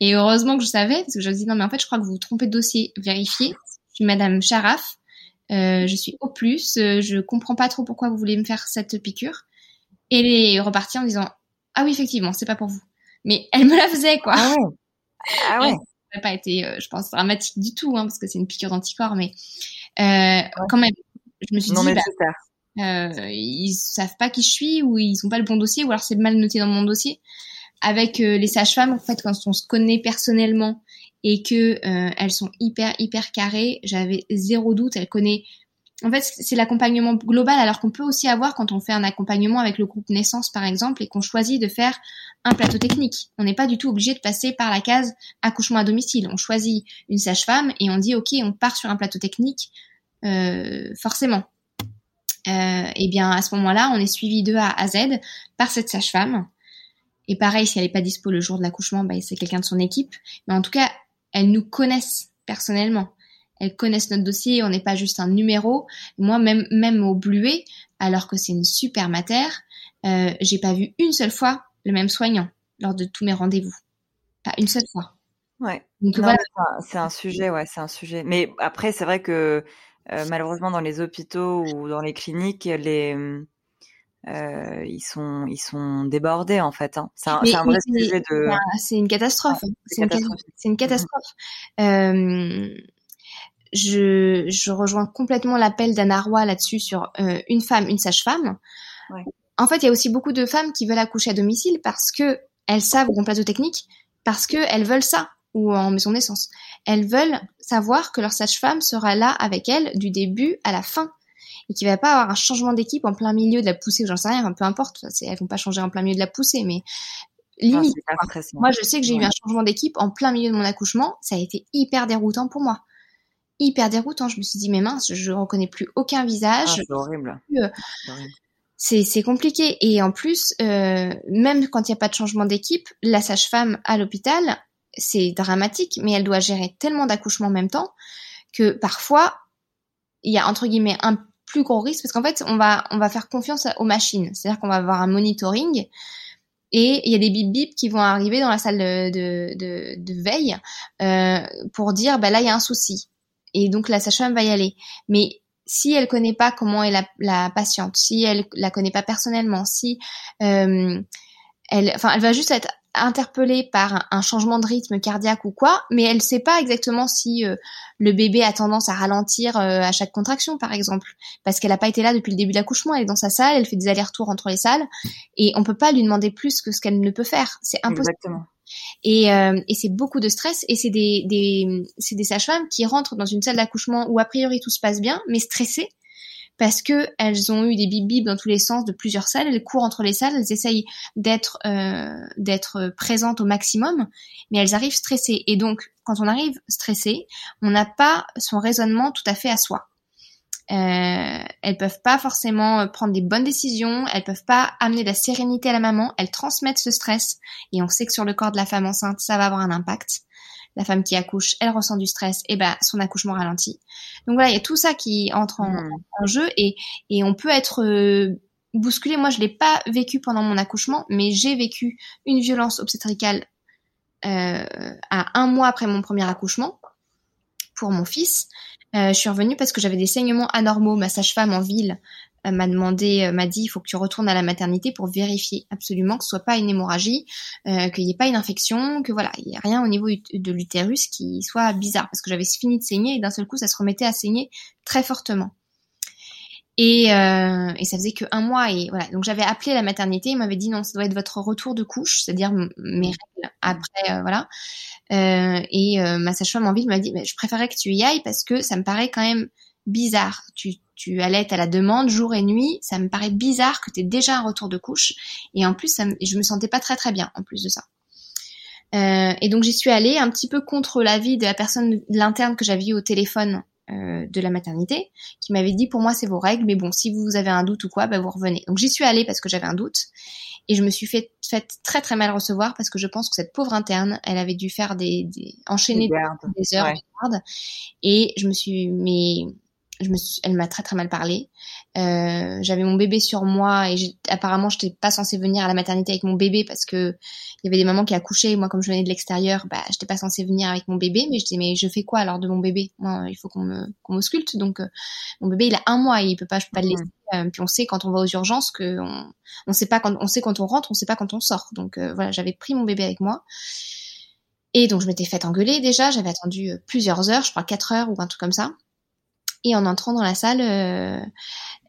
et heureusement que je savais, parce que je me dis non mais en fait je crois que vous vous trompez de dossier, vérifiez. Je suis Madame Charaf, euh, je suis au plus, euh, je comprends pas trop pourquoi vous voulez me faire cette piqûre. Et elle est repartie en disant ah oui effectivement c'est pas pour vous. Mais elle me la faisait quoi. Ah ouais. Ah ouais. ça n'a pas été, euh, je pense, dramatique du tout, hein, parce que c'est une piqûre d'anticorps, mais euh, quand même, je me suis non, dit, mais bah. Euh, ils savent pas qui je suis ou ils ont pas le bon dossier ou alors c'est mal noté dans mon dossier. Avec euh, les sages-femmes, en fait, quand on se connaît personnellement et que euh, elles sont hyper hyper carrées, j'avais zéro doute. Elles connaissent. En fait, c'est l'accompagnement global, alors qu'on peut aussi avoir quand on fait un accompagnement avec le groupe naissance, par exemple, et qu'on choisit de faire un plateau technique. On n'est pas du tout obligé de passer par la case accouchement à domicile. On choisit une sage-femme et on dit ok, on part sur un plateau technique, euh, forcément euh, et bien à ce moment-là, on est suivi de A à Z par cette sage-femme. Et pareil, si elle n'est pas dispo le jour de l'accouchement, bah, c'est quelqu'un de son équipe. Mais en tout cas, elles nous connaissent personnellement. Elles connaissent notre dossier, on n'est pas juste un numéro. Moi, même, même au Bluet, alors que c'est une super mater, euh, j'ai pas vu une seule fois le même soignant lors de tous mes rendez-vous. Pas une seule fois. Ouais. Donc voilà. C'est un, un, sujet, ouais, c'est un sujet. Mais après, c'est vrai que euh, malheureusement, dans les hôpitaux ou dans les cliniques, les euh, ils sont ils sont débordés en fait. Hein. C'est un, un, vrai sujet de. C'est une catastrophe. C'est une, une, catastrophe. Euh, je, je rejoins complètement l'appel d'Anna Roy là-dessus sur euh, une femme, une sage-femme. Ouais. En fait, il y a aussi beaucoup de femmes qui veulent accoucher à domicile parce que elles savent au plateau technique, parce que elles veulent ça ou en maison de naissance. Elles veulent savoir que leur sage-femme sera là avec elles du début à la fin et qu'il va pas avoir un changement d'équipe en plein milieu de la poussée, j'en sais rien, peu importe, elles vont pas changer en plein milieu de la poussée, mais limite. moi, je sais que j'ai ouais. eu un changement d'équipe en plein milieu de mon accouchement, ça a été hyper déroutant pour moi. Hyper déroutant, je me suis dit mais mince, je reconnais plus aucun visage. Ah, c'est horrible. Euh, c'est compliqué et en plus, euh, même quand il n'y a pas de changement d'équipe, la sage-femme à l'hôpital, c'est dramatique, mais elle doit gérer tellement d'accouchements en même temps que parfois il y a entre guillemets un plus gros risque parce qu'en fait on va on va faire confiance aux machines, c'est-à-dire qu'on va avoir un monitoring et il y a des bip bip qui vont arriver dans la salle de, de, veille euh, pour dire bah là il y a un souci et donc la sage-femme va y aller. Mais si elle connaît pas comment est la, la patiente, si elle la connaît pas personnellement, si euh, elle, enfin, elle va juste être interpellée par un, changement de rythme cardiaque ou quoi, mais elle sait pas exactement si euh, le bébé a tendance à ralentir euh, à chaque contraction, par exemple, parce qu'elle n'a pas été là depuis le début de l'accouchement. Elle est dans sa salle, elle fait des allers-retours entre les salles, et on peut pas lui demander plus que ce qu'elle ne peut faire. C'est impossible. Exactement. Et, euh, et c'est beaucoup de stress et c'est des, des, c'est des sages-femmes qui rentrent dans une salle d'accouchement où a priori tout se passe bien, mais stressées parce que elles ont eu des bip bip dans tous les sens de plusieurs salles. Elles courent entre les salles, elles essayent d'être euh, d'être présentes au maximum, mais elles arrivent stressées. Et donc, quand on arrive stressé, on n'a pas son raisonnement tout à fait à soi. Euh, elles peuvent pas forcément prendre des bonnes décisions, elles peuvent pas amener de la sérénité à la maman, elles transmettent ce stress et on sait que sur le corps de la femme enceinte, ça va avoir un impact la femme qui accouche, elle ressent du stress, et ben son accouchement ralentit. Donc voilà, il y a tout ça qui entre en, hmm. jeu et, et on peut être euh, bousculé. Moi, je l'ai pas vécu pendant mon accouchement, mais j'ai vécu une violence obstétricale euh, à un mois après mon premier accouchement pour mon fils. Euh, je suis revenue parce que j'avais des saignements anormaux. Ma sage-femme en ville m'a demandé, euh, m'a dit, il faut que tu retournes à la maternité pour vérifier absolument que ce soit pas une hémorragie, euh, qu'il n'y ait pas une infection, que voilà, il n'y a rien au niveau de l'utérus qui soit bizarre, parce que j'avais fini de saigner et d'un seul coup, ça se remettait à saigner très fortement. Et, euh, et ça faisait que un mois et voilà. Donc j'avais appelé la maternité, ils m'avaient dit non, ça doit être votre retour de couche, c'est-à-dire mes règles après, euh, voilà. Euh, et euh, ma sage-femme en ville m'a dit, mais je préférerais que tu y ailles parce que ça me paraît quand même bizarre. Tu, tu allaites à la demande jour et nuit. Ça me paraît bizarre que tu aies déjà un retour de couche. Et en plus, ça me, je me sentais pas très très bien en plus de ça. Euh, et donc j'y suis allée un petit peu contre l'avis de la personne de l'interne que j'avais eu au téléphone euh, de la maternité, qui m'avait dit pour moi c'est vos règles, mais bon si vous avez un doute ou quoi, bah, vous revenez. Donc j'y suis allée parce que j'avais un doute et je me suis fait, fait très très mal recevoir parce que je pense que cette pauvre interne, elle avait dû faire des, des enchaîner des, heures de garde et je me suis mais je me elle m'a très très mal parlé. Euh, j'avais mon bébé sur moi et apparemment je n'étais pas censée venir à la maternité avec mon bébé parce que il y avait des mamans qui accouchaient. Et moi, comme je venais de l'extérieur, bah j'étais pas censée venir avec mon bébé. Mais je dis mais je fais quoi alors de mon bébé? Moi, il faut qu'on me qu'on m'ausculte. Donc euh, mon bébé il a un mois, et il peut pas, je peux pas le laisser. Euh, puis on sait quand on va aux urgences que on, on sait pas quand on sait quand on rentre, on sait pas quand on sort. Donc euh, voilà, j'avais pris mon bébé avec moi. Et donc je m'étais fait engueuler déjà, j'avais attendu plusieurs heures, je crois quatre heures ou un truc comme ça. Et en entrant dans la salle, euh,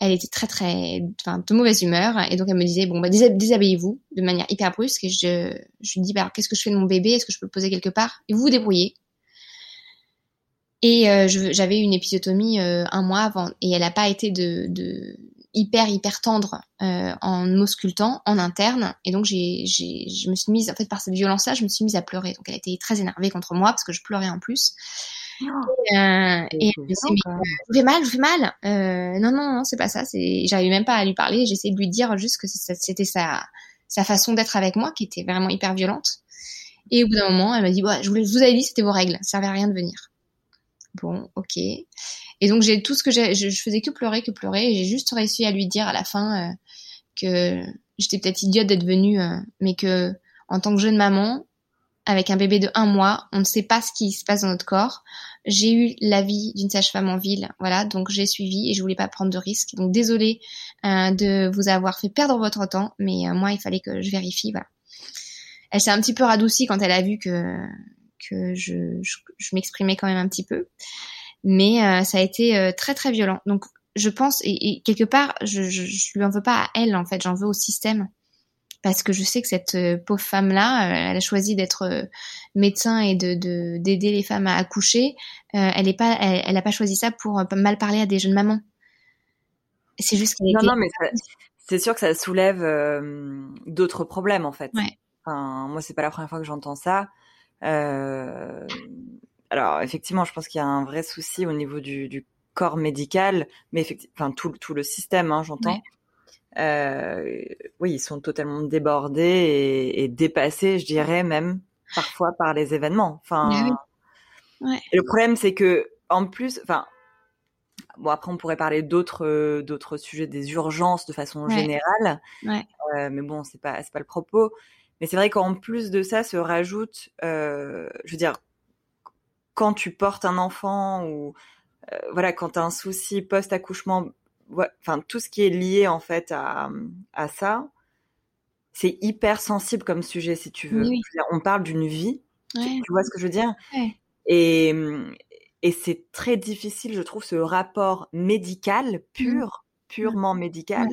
elle était très très, enfin, de mauvaise humeur. Et donc elle me disait bon bah déshabillez-vous de manière hyper brusque. Et je, je lui dis bah qu'est-ce que je fais de mon bébé? Est-ce que je peux le poser quelque part? Et vous vous débrouillez. Et euh, j'avais une épisiotomie euh, un mois avant et elle n'a pas été de, de hyper hyper tendre euh, en m'auscultant en interne et donc j'ai je me suis mise en fait par cette violence là je me suis mise à pleurer donc elle été très énervée contre moi parce que je pleurais en plus et, euh, et je vous fais mal, je vous fais mal. Euh, non, non, non, c'est pas ça. C'est, j'arrivais même pas à lui parler. J'essayais de lui dire juste que c'était sa, sa façon d'être avec moi qui était vraiment hyper violente. Et au bout d'un moment, elle m'a dit, je vous avais dit, c'était vos règles. Ça servait à rien de venir. Bon, ok. Et donc j'ai tout ce que j'ai, je, faisais que pleurer, que pleurer. Et j'ai juste réussi à lui dire à la fin euh, que j'étais peut-être idiote d'être venue, euh, mais que en tant que jeune maman, avec un bébé de un mois, on ne sait pas ce qui se passe dans notre corps. J'ai eu l'avis d'une sage-femme en ville, voilà, donc j'ai suivi et je voulais pas prendre de risques. Donc désolée euh, de vous avoir fait perdre votre temps, mais euh, moi il fallait que je vérifie, voilà. Elle s'est un petit peu radoucie quand elle a vu que que je, je, m'exprimais quand même un petit peu, mais euh, ça a été très très violent. Donc je pense et, et quelque part je, je, je lui en veux pas à elle en fait, j'en veux au système parce que je sais que cette euh, pauvre femme-là, euh, elle a choisi d'être euh, médecin et de d'aider les femmes à accoucher. elle est pas, elle, a pas choisi ça pour mal parler à des jeunes mamans. C'est juste qu'elle Non, non, mais c'est sûr que ça soulève d'autres problèmes en fait. Ouais. Enfin, moi, c'est pas la première fois que j'entends ça. alors, effectivement, je pense qu'il y a un vrai souci au niveau du, du corps médical, mais effectivement, enfin tout, tout le système, hein, j'entends. Oui, ils sont totalement débordés et, et, dépassés, je dirais même parfois par les événements. Enfin, ouais. le problème c'est que en plus, enfin, bon après on pourrait parler d'autres d'autres sujets, des urgences de façon générale, ouais. Euh, mais bon c'est pas c'est pas le propos. Mais c'est vrai qu'en plus de ça se rajoute, euh, je veux dire, quand tu portes un enfant ou euh, voilà, quand tu as un souci post-accouchement, enfin tout ce qui est lié en fait à, à ça, c'est hyper sensible comme sujet si tu veux. On parle d'une vie, tu, vois ce que je veux dire? Et, et c'est très difficile, je trouve, ce rapport médical pur, mmh. purement médical,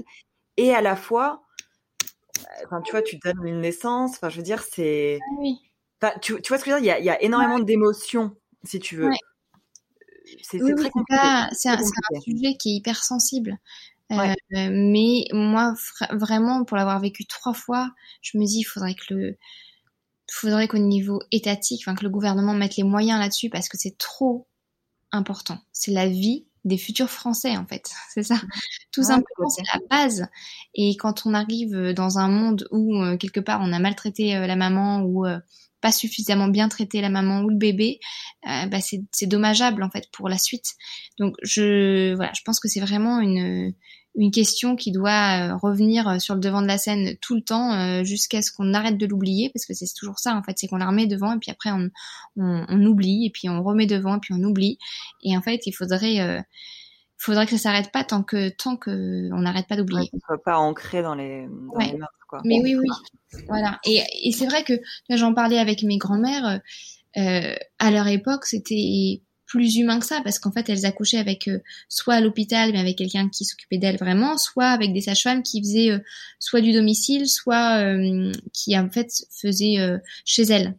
et à la fois, enfin tu vois, tu donnes une naissance, enfin je veux dire, c'est... Ah tu, tu, vois ce que je veux dire? Il y a, il y a énormément d'émotions, si tu veux c'est très compliqué. C'est un, sujet qui est hyper sensible. Euh, mais moi, vraiment, pour l'avoir vécu trois fois, je me dis, il faudrait que le, faudrait qu'au niveau étatique, enfin que le gouvernement mette les moyens là-dessus parce que c'est trop important. C'est la vie des futurs Français en fait, c'est ça. Tout simplement, c'est la base. Et quand on arrive dans un monde où euh, quelque part on a maltraité euh, la maman ou pas suffisamment bien traité la maman ou le bébé, euh, bah c'est dommageable en fait pour la suite. Donc je voilà, je pense que c'est vraiment une une question qui doit euh, revenir sur le devant de la scène tout le temps euh, jusqu'à ce qu'on arrête de l'oublier parce que c'est toujours ça en fait, c'est qu'on la remet devant et puis après on, on, on, oublie et puis on remet devant et puis on oublie et en fait il faudrait euh, faudrait que ça s'arrête pas tant que tant que on n'arrête pas d'oublier. Ouais, soit pas ancré dans les, dans les quoi. Mais oui, oui, voilà. Et, et c'est vrai que j'en parlais avec mes grands-mères. Euh, à leur époque, c'était plus humain que ça parce qu'en fait elles accouchaient avec euh, soit à l'hôpital mais avec quelqu'un qui s'occupait d'elles vraiment soit avec des sages-femmes qui faisaient euh, soit du domicile soit euh, qui en fait faisaient chez elles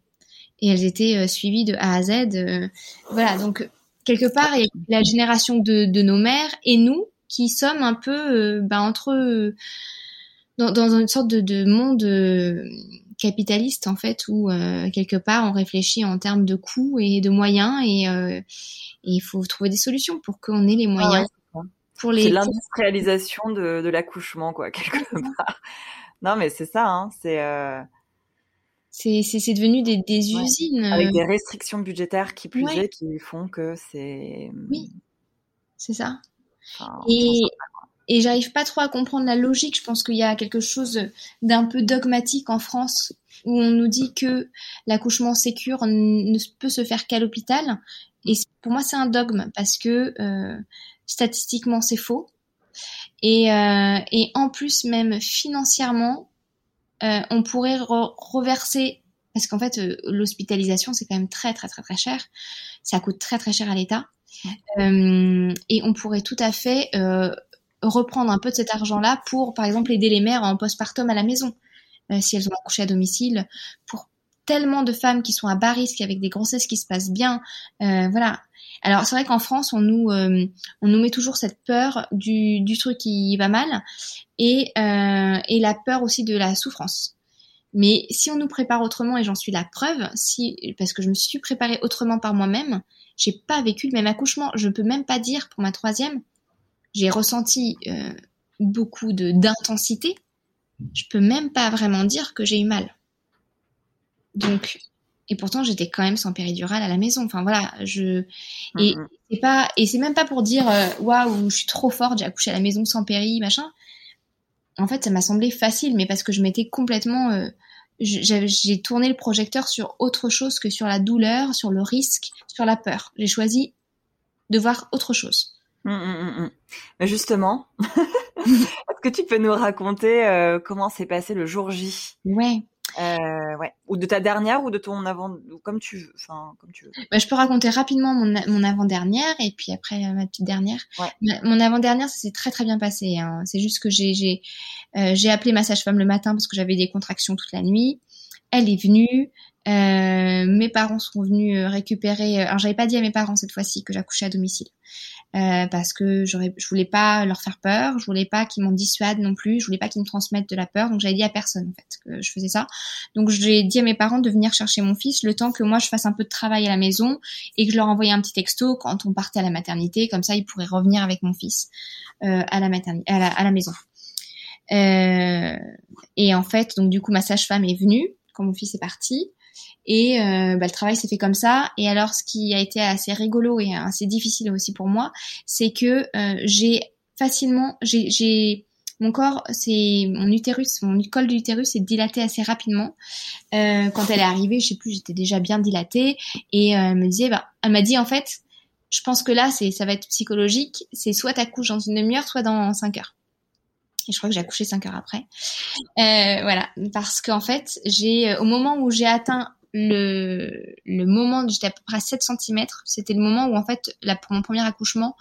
et elles étaient suivies de A à Z voilà donc quelque part, il y a la génération de, nos mères et nous qui sommes un peu euh, bah, entre dans, une sorte de, monde euh, capitaliste en fait où euh, quelque part on réfléchit en termes de coûts et de moyens et il faut trouver des solutions pour qu'on ait les ah moyens pour les. C'est l'industrialisation de, l'accouchement quoi quelque part. Non mais c'est ça, hein, c'est c'est devenu des, des usines. Avec euh. des restrictions budgétaires qui plus est, qui font que c'est. Oui, c'est ça. et et j'arrive pas trop à comprendre la logique. Je pense qu'il y a quelque chose d'un peu dogmatique en France où on nous dit que l'accouchement sécure ne peut se faire qu'à l'hôpital. Et pour moi, c'est un dogme parce que euh, statistiquement, c'est faux. Et, euh, et en plus, même financièrement, euh, on pourrait reverser parce qu'en fait euh, l'hospitalisation c'est quand même très très très très cher, ça coûte très très cher à l'État. Euh, et on pourrait tout à fait reprendre un peu de cet argent-là pour par exemple aider les mères en postpartum à la maison si elles ont accouché à domicile pour tellement de femmes qui sont à bas risque avec des grossesses qui se passent bien voilà alors c'est vrai qu'en France, on nous euh, on nous met toujours cette peur du, du truc qui va mal et euh, et la peur aussi de la souffrance. Mais si on nous prépare autrement et j'en suis la preuve, si parce que je me suis préparée autrement par moi-même, j'ai pas vécu le même accouchement. Je peux même pas dire pour ma troisième, j'ai ressenti euh, beaucoup de d'intensité. Je peux même pas vraiment dire que j'ai eu mal. Donc et pourtant j'étais quand même sans péridurale à la maison. Enfin voilà, je et c'est pas et c'est même pas pour dire euh, waouh, je suis trop forte, j'ai accouché à la maison sans péri, machin. En fait, ça m'a semblé facile, mais parce que je m'étais complètement euh, j'ai tourné le projecteur sur autre chose que sur la douleur, sur le risque, sur la peur. J'ai choisi de voir autre chose. Mmh, mmh, mmh, mais justement, est-ce que tu peux nous raconter euh, comment s'est passé le jour J? Ouais. Euh, ouais. Ou de ta dernière ou de ton avant, comme tu veux. Enfin, comme tu veux. Bah, je peux raconter rapidement mon, mon avant-dernière et puis après euh, ma petite dernière. Mon avant-dernière, ça s'est très très bien passé. Hein. C'est juste que j'ai j'ai euh, j'ai appelé ma sage-femme le matin parce que j'avais des contractions toute la nuit. Elle est venue. Euh, mes parents sont venus récupérer. Alors j'avais pas dit à mes parents cette fois-ci que j'accouchais à domicile. Euh, parce que je voulais pas leur faire peur, je voulais pas qu'ils m'en dissuadent non plus, je voulais pas qu'ils me transmettent de la peur, donc j'avais dit à personne en fait que je faisais ça. Donc j'ai dit à mes parents de venir chercher mon fils le temps que moi je fasse un peu de travail à la maison et que je leur envoyais un petit texto quand on partait à la maternité, comme ça ils pourraient revenir avec mon fils euh, à la maternité, à la, à la maison. Euh, et en fait, donc du coup ma sage-femme est venue quand mon fils est parti. Et euh, bah, le travail s'est fait comme ça. Et alors, ce qui a été assez rigolo et assez difficile aussi pour moi, c'est que euh, j'ai facilement, j'ai mon corps, c'est mon utérus, mon col de l'utérus s'est dilaté assez rapidement. Euh, quand elle est arrivée, je sais plus, j'étais déjà bien dilatée et euh, elle me disait, bah, elle m'a dit en fait, je pense que là, c'est, ça va être psychologique. C'est soit t'accouches dans une demi-heure, soit dans cinq heures. Et je crois que j'ai accouché cinq heures après. Euh, voilà, parce qu'en fait, j'ai, au moment où j'ai atteint le, le moment, j'étais à peu près à 7 cm, c'était le moment où en fait, là, pour mon premier accouchement,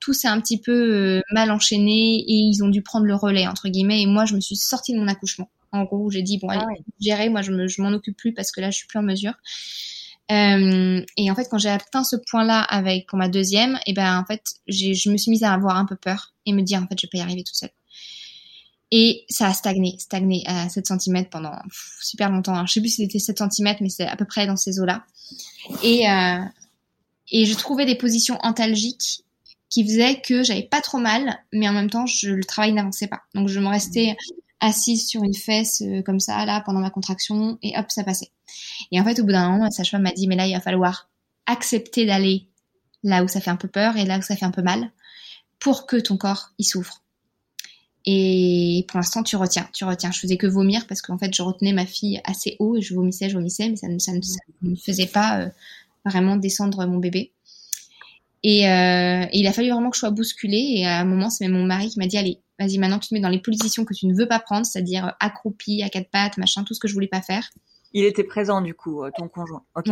tout s'est un petit peu euh, mal enchaîné et ils ont dû prendre le relais entre guillemets et moi je me suis sortie de mon accouchement. En gros, j'ai dit bon allez, ah gérer, moi je me, je m'en occupe plus parce que là je suis plus en mesure. Euh, et en fait, quand j'ai atteint ce point-là avec pour ma deuxième, et eh ben en fait, je me suis mise à avoir un peu peur et me dire en fait, je vais pas y arriver toute seule. Et ça a stagné, stagné à 7 cm pendant super longtemps. Alors, je sais plus si c'était 7 cm, mais c'est à peu près dans ces eaux-là. Et euh, et je trouvais des positions antalgiques qui faisait que j'avais pas trop mal, mais en même temps, je, le travail n'avançait pas. Donc, je me restais assise sur une fesse euh, comme ça, là, pendant ma contraction, et hop, ça passait. Et en fait, au bout d'un moment, la sage-femme m'a dit, mais là, il va falloir accepter d'aller là où ça fait un peu peur et là où ça fait un peu mal, pour que ton corps y souffre. Et pour l'instant, tu retiens, tu retiens. Je faisais que vomir parce qu'en fait, je retenais ma fille assez haut et je vomissais, je vomissais, mais ça ne, ça ne, faisait pas euh, vraiment descendre mon bébé. Et, euh, il a fallu vraiment que je sois bousculée. Et à un moment, c'est même mon mari qui m'a dit Allez, vas-y, maintenant tu te mets dans les positions que tu ne veux pas prendre, c'est-à-dire accroupi, à quatre pattes, machin, tout ce que je voulais pas faire. Il était présent du coup, euh, ton conjoint. Ok.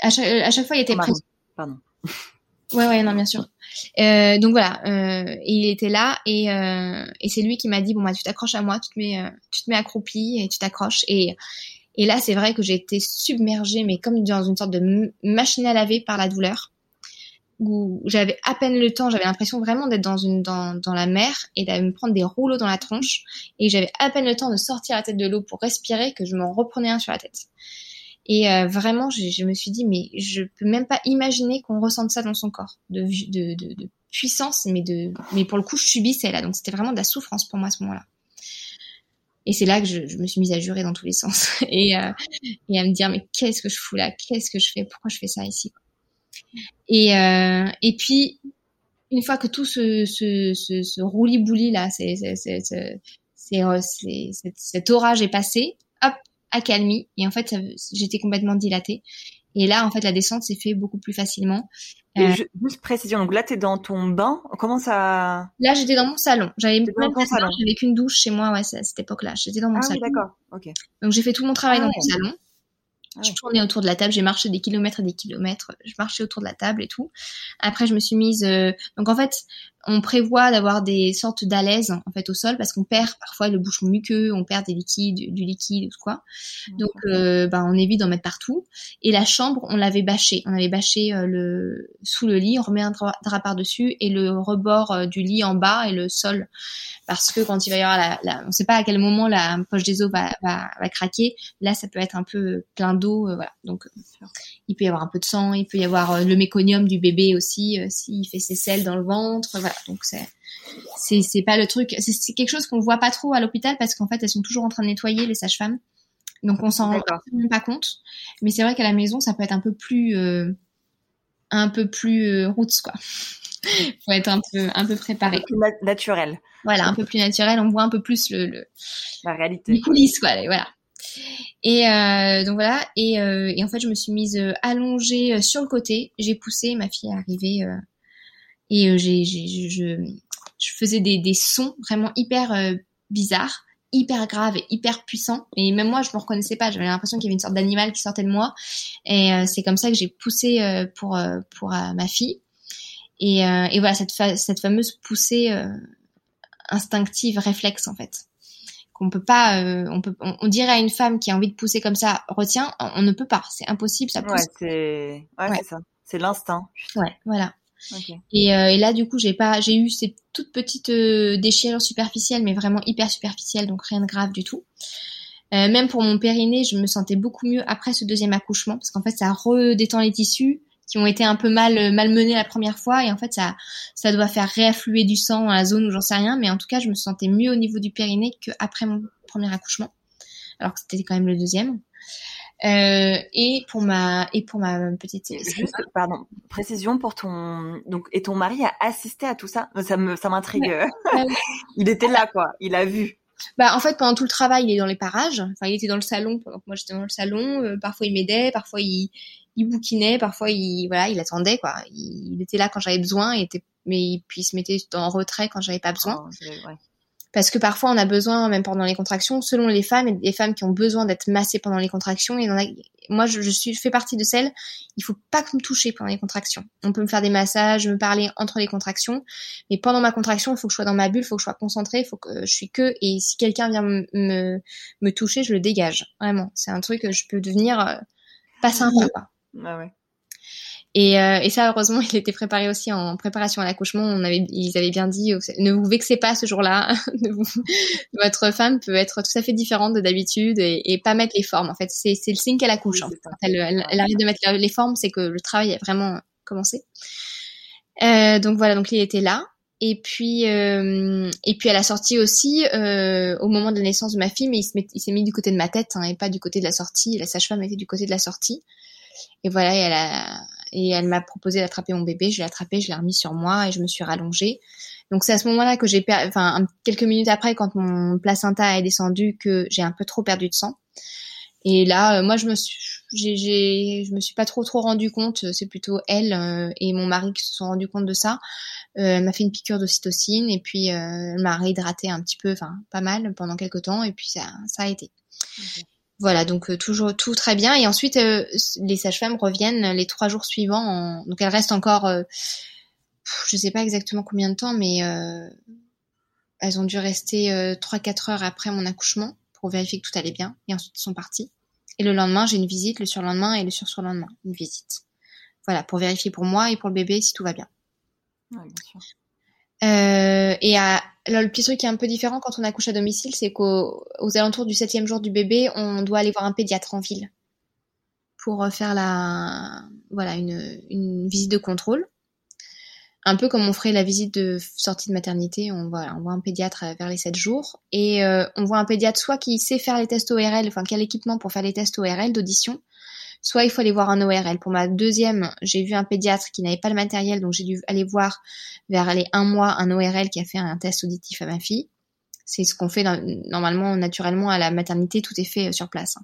À, chaque, à, chaque, fois, il était présent. Pardon. Ouais, ouais, non, bien sûr. Euh, donc voilà, euh, il était là et, euh, et c'est lui qui m'a dit bon bah tu t'accroches à moi, tu te mets, euh, tu te mets accroupi et tu t'accroches et et là c'est vrai que j'ai été submergée mais comme dans une sorte de machine à laver par la douleur où j'avais à peine le temps, j'avais l'impression vraiment d'être dans une dans, dans la mer et d'aller me prendre des rouleaux dans la tronche et j'avais à peine le temps de sortir la tête de l'eau pour respirer que je m'en reprenais un sur la tête. Et euh, vraiment, je, je, me suis dit mais je peux même pas imaginer qu'on ressente ça dans son corps de, de, de, puissance, mais de mais pour le coup je subissais là, donc c'était vraiment de la souffrance pour moi à ce moment-là. Et c'est là que je, je, me suis mise à jurer dans tous les sens et, euh, et à me dire mais qu'est-ce que je fous là, qu'est-ce que je fais, pourquoi je fais ça ici? Et, euh, et puis, une fois que tout ce, ce, ce, ce roulis-bouli là, c'est, c'est, c'est, euh, cet orage est passé, hop, accalmie. Et en fait, j'étais complètement dilatée. Et là, en fait, la descente s'est fait beaucoup plus facilement. Euh, juste précision, donc là, tu es dans ton bain. Comment ça Là, j'étais dans mon salon. J'avais qu'une douche chez moi, ouais, à cette époque-là. J'étais dans mon ah, salon. Oui, d'accord. Ok. Donc j'ai fait tout mon travail ah dans mon salon. Ah je tournais autour de la table, j'ai marché des kilomètres et des kilomètres, je marchais autour de la table et tout. Après, je me suis mise. Euh, donc en fait, on prévoit d'avoir des sortes d'alaises en fait au sol parce qu'on perd parfois le bouchon muqueux, on perd des liquides, du liquide ou quoi. Donc, euh, bah, on évite d'en mettre partout. Et la chambre, on l'avait bâchée. On avait bâché euh, le sous le lit, on remet un drap, par dessus et le rebord du lit en bas et le sol parce que quand il va y avoir la, la on ne sait pas à quel moment la poche des os va, va, va craquer. Là, ça peut être un peu plein d'eau, euh, voilà. Donc, il peut y avoir un peu de sang, il peut y avoir euh, le méconium du bébé aussi, euh, s'il fait ses selles dans le ventre, voilà. Donc c'est c'est c'est pas le truc, c'est quelque chose qu'on voit pas trop à l'hôpital parce qu'en fait elles sont toujours en train de nettoyer les sages-femmes, donc on s'en rend pas compte. Mais c'est vrai qu'à la maison ça peut être un peu plus un peu plus roots quoi. faut être un peu un peu préparé. Plus naturel. Voilà, un peu plus naturel. On voit un peu plus le, le la réalité. Les coulisses, quoi. Voilà. Et euh, donc voilà. Et, euh, et, en fait, je me suis mise euh, allongée euh, sur le côté. J'ai poussé. Ma fille est arrivée. Euh, et j'ai, j'ai, je, je faisais des, des sons vraiment hyper bizarres hyper graves et hyper puissants et même moi je me reconnaissais pas j'avais l'impression qu'il y avait une sorte d'animal qui sortait de moi et c'est comme ça que j'ai poussé pour pour ma fille et, et voilà cette cette fameuse poussée instinctive, réflexe en fait. Qu'on peut pas, euh, on peut, on, dirait à une femme qui a envie de pousser comme ça, retiens, on, ne peut pas, c'est impossible, ça pousse. Ouais, c'est, ouais, c'est ça, c'est l'instinct. Ouais, voilà. Et, euh, et, là, du coup, j'ai pas, j'ai eu ces toutes petites euh, déchirures superficielles, mais vraiment hyper superficielles, donc rien de grave du tout. Euh, même pour mon périnée, je me sentais beaucoup mieux après ce deuxième accouchement, parce qu'en fait, ça redétend les tissus, qui ont été un peu mal malmenés la première fois et en fait ça ça doit faire réaffluer du sang dans la zone où j'en sais rien mais en tout cas je me sentais mieux au niveau du périnée qu'après mon premier accouchement alors que c'était quand même le deuxième Euh, et pour ma et pour ma petite juste pardon précision pour ton donc et ton mari a assisté à tout ça? Ça me ça m'intrigue. Il était là quoi. Il a vu. Bah en fait pendant tout le travail il est dans les parages. Enfin il était dans le salon. Pendant que moi j'étais dans le salon. Euh, parfois il m'aidait. Parfois il il bouquinait. Parfois il voilà il attendait quoi. Il, était là quand j'avais besoin. Et était mais puis il se mettait en retrait quand j'avais pas besoin. Oh, parce que parfois on a besoin, même pendant les contractions, selon les femmes, et des femmes qui ont besoin d'être massées pendant les contractions. Et moi, je, je, suis, fais partie de celles, il faut pas me toucher pendant les contractions. On peut me faire des massages, me parler entre les contractions, mais pendant ma contraction, il faut que je sois dans ma bulle, il faut que je sois concentrée, il faut que je suis que. Et si quelqu'un vient me, me, toucher, je le dégage. Vraiment, c'est un truc que je peux devenir euh, pas sympa. Quoi. Ah ouais. Et, euh, et, ça, heureusement, il était préparé aussi en préparation à l'accouchement. On avait, ils avaient bien dit, ne vous vexez pas ce jour-là. Votre femme peut être tout à fait différente de d'habitude et, et, pas mettre les formes. En fait, c'est, le signe qu'elle accouche. en fait. elle, elle, arrête de mettre les formes, c'est que le travail a vraiment commencé. Euh, donc voilà, donc il était là. Et puis, euh, et puis elle a sorti aussi euh, au moment de la naissance de ma fille, mais il s'est mis du côté de ma tête hein, et pas du côté de la sortie. La sage-femme était du côté de la sortie. Et voilà, et elle a, et elle m'a proposé d'attraper mon bébé. Je l'ai attrapé, je l'ai remis sur moi et je me suis rallongée. Donc c'est à ce moment-là que j'ai perdu, enfin quelques minutes après, quand mon placenta est descendu, que j'ai un peu trop perdu de sang. Et là, euh, moi, je me suis, j'ai, je me suis pas trop trop rendu compte. C'est plutôt elle euh, et mon mari qui se sont rendus compte de ça. Euh, elle m'a fait une piqûre d'ocytocine et puis elle m'a réhydraté un petit peu, enfin pas mal pendant quelques temps et puis ça, ça a été. Voilà, donc euh, toujours tout très bien. Et ensuite, euh, les sages-femmes reviennent les trois jours suivants. Donc elles restent encore, euh, je sais pas exactement combien de temps, mais elles ont dû rester trois quatre heures après mon accouchement pour vérifier que tout allait bien. Et ensuite, elles sont parties. Et le lendemain, j'ai une visite, le surlendemain et le sur-surlendemain, une visite. Voilà, pour vérifier pour moi et pour le bébé si tout va bien. Bien sûr. Euh, et à, alors, le petit truc qui est un peu différent quand on accouche à domicile, c'est qu'aux alentours du septième jour du bébé, on doit aller voir un pédiatre en ville pour faire la, voilà, une, une visite de contrôle. Un peu comme on ferait la visite de sortie de maternité, on, voit on voit un pédiatre vers les 7 jours et euh, on voit un pédiatre soit qui sait faire les tests ORL, enfin qui a l'équipement pour faire les tests ORL d'audition, soit il faut aller voir un ORL. Pour ma deuxième, j'ai vu un pédiatre qui n'avait pas le matériel, donc j'ai dû aller voir vers les un mois un ORL qui a fait un test auditif à ma fille. C'est ce qu'on fait normalement, naturellement à la maternité, tout est fait euh, sur place. Hein.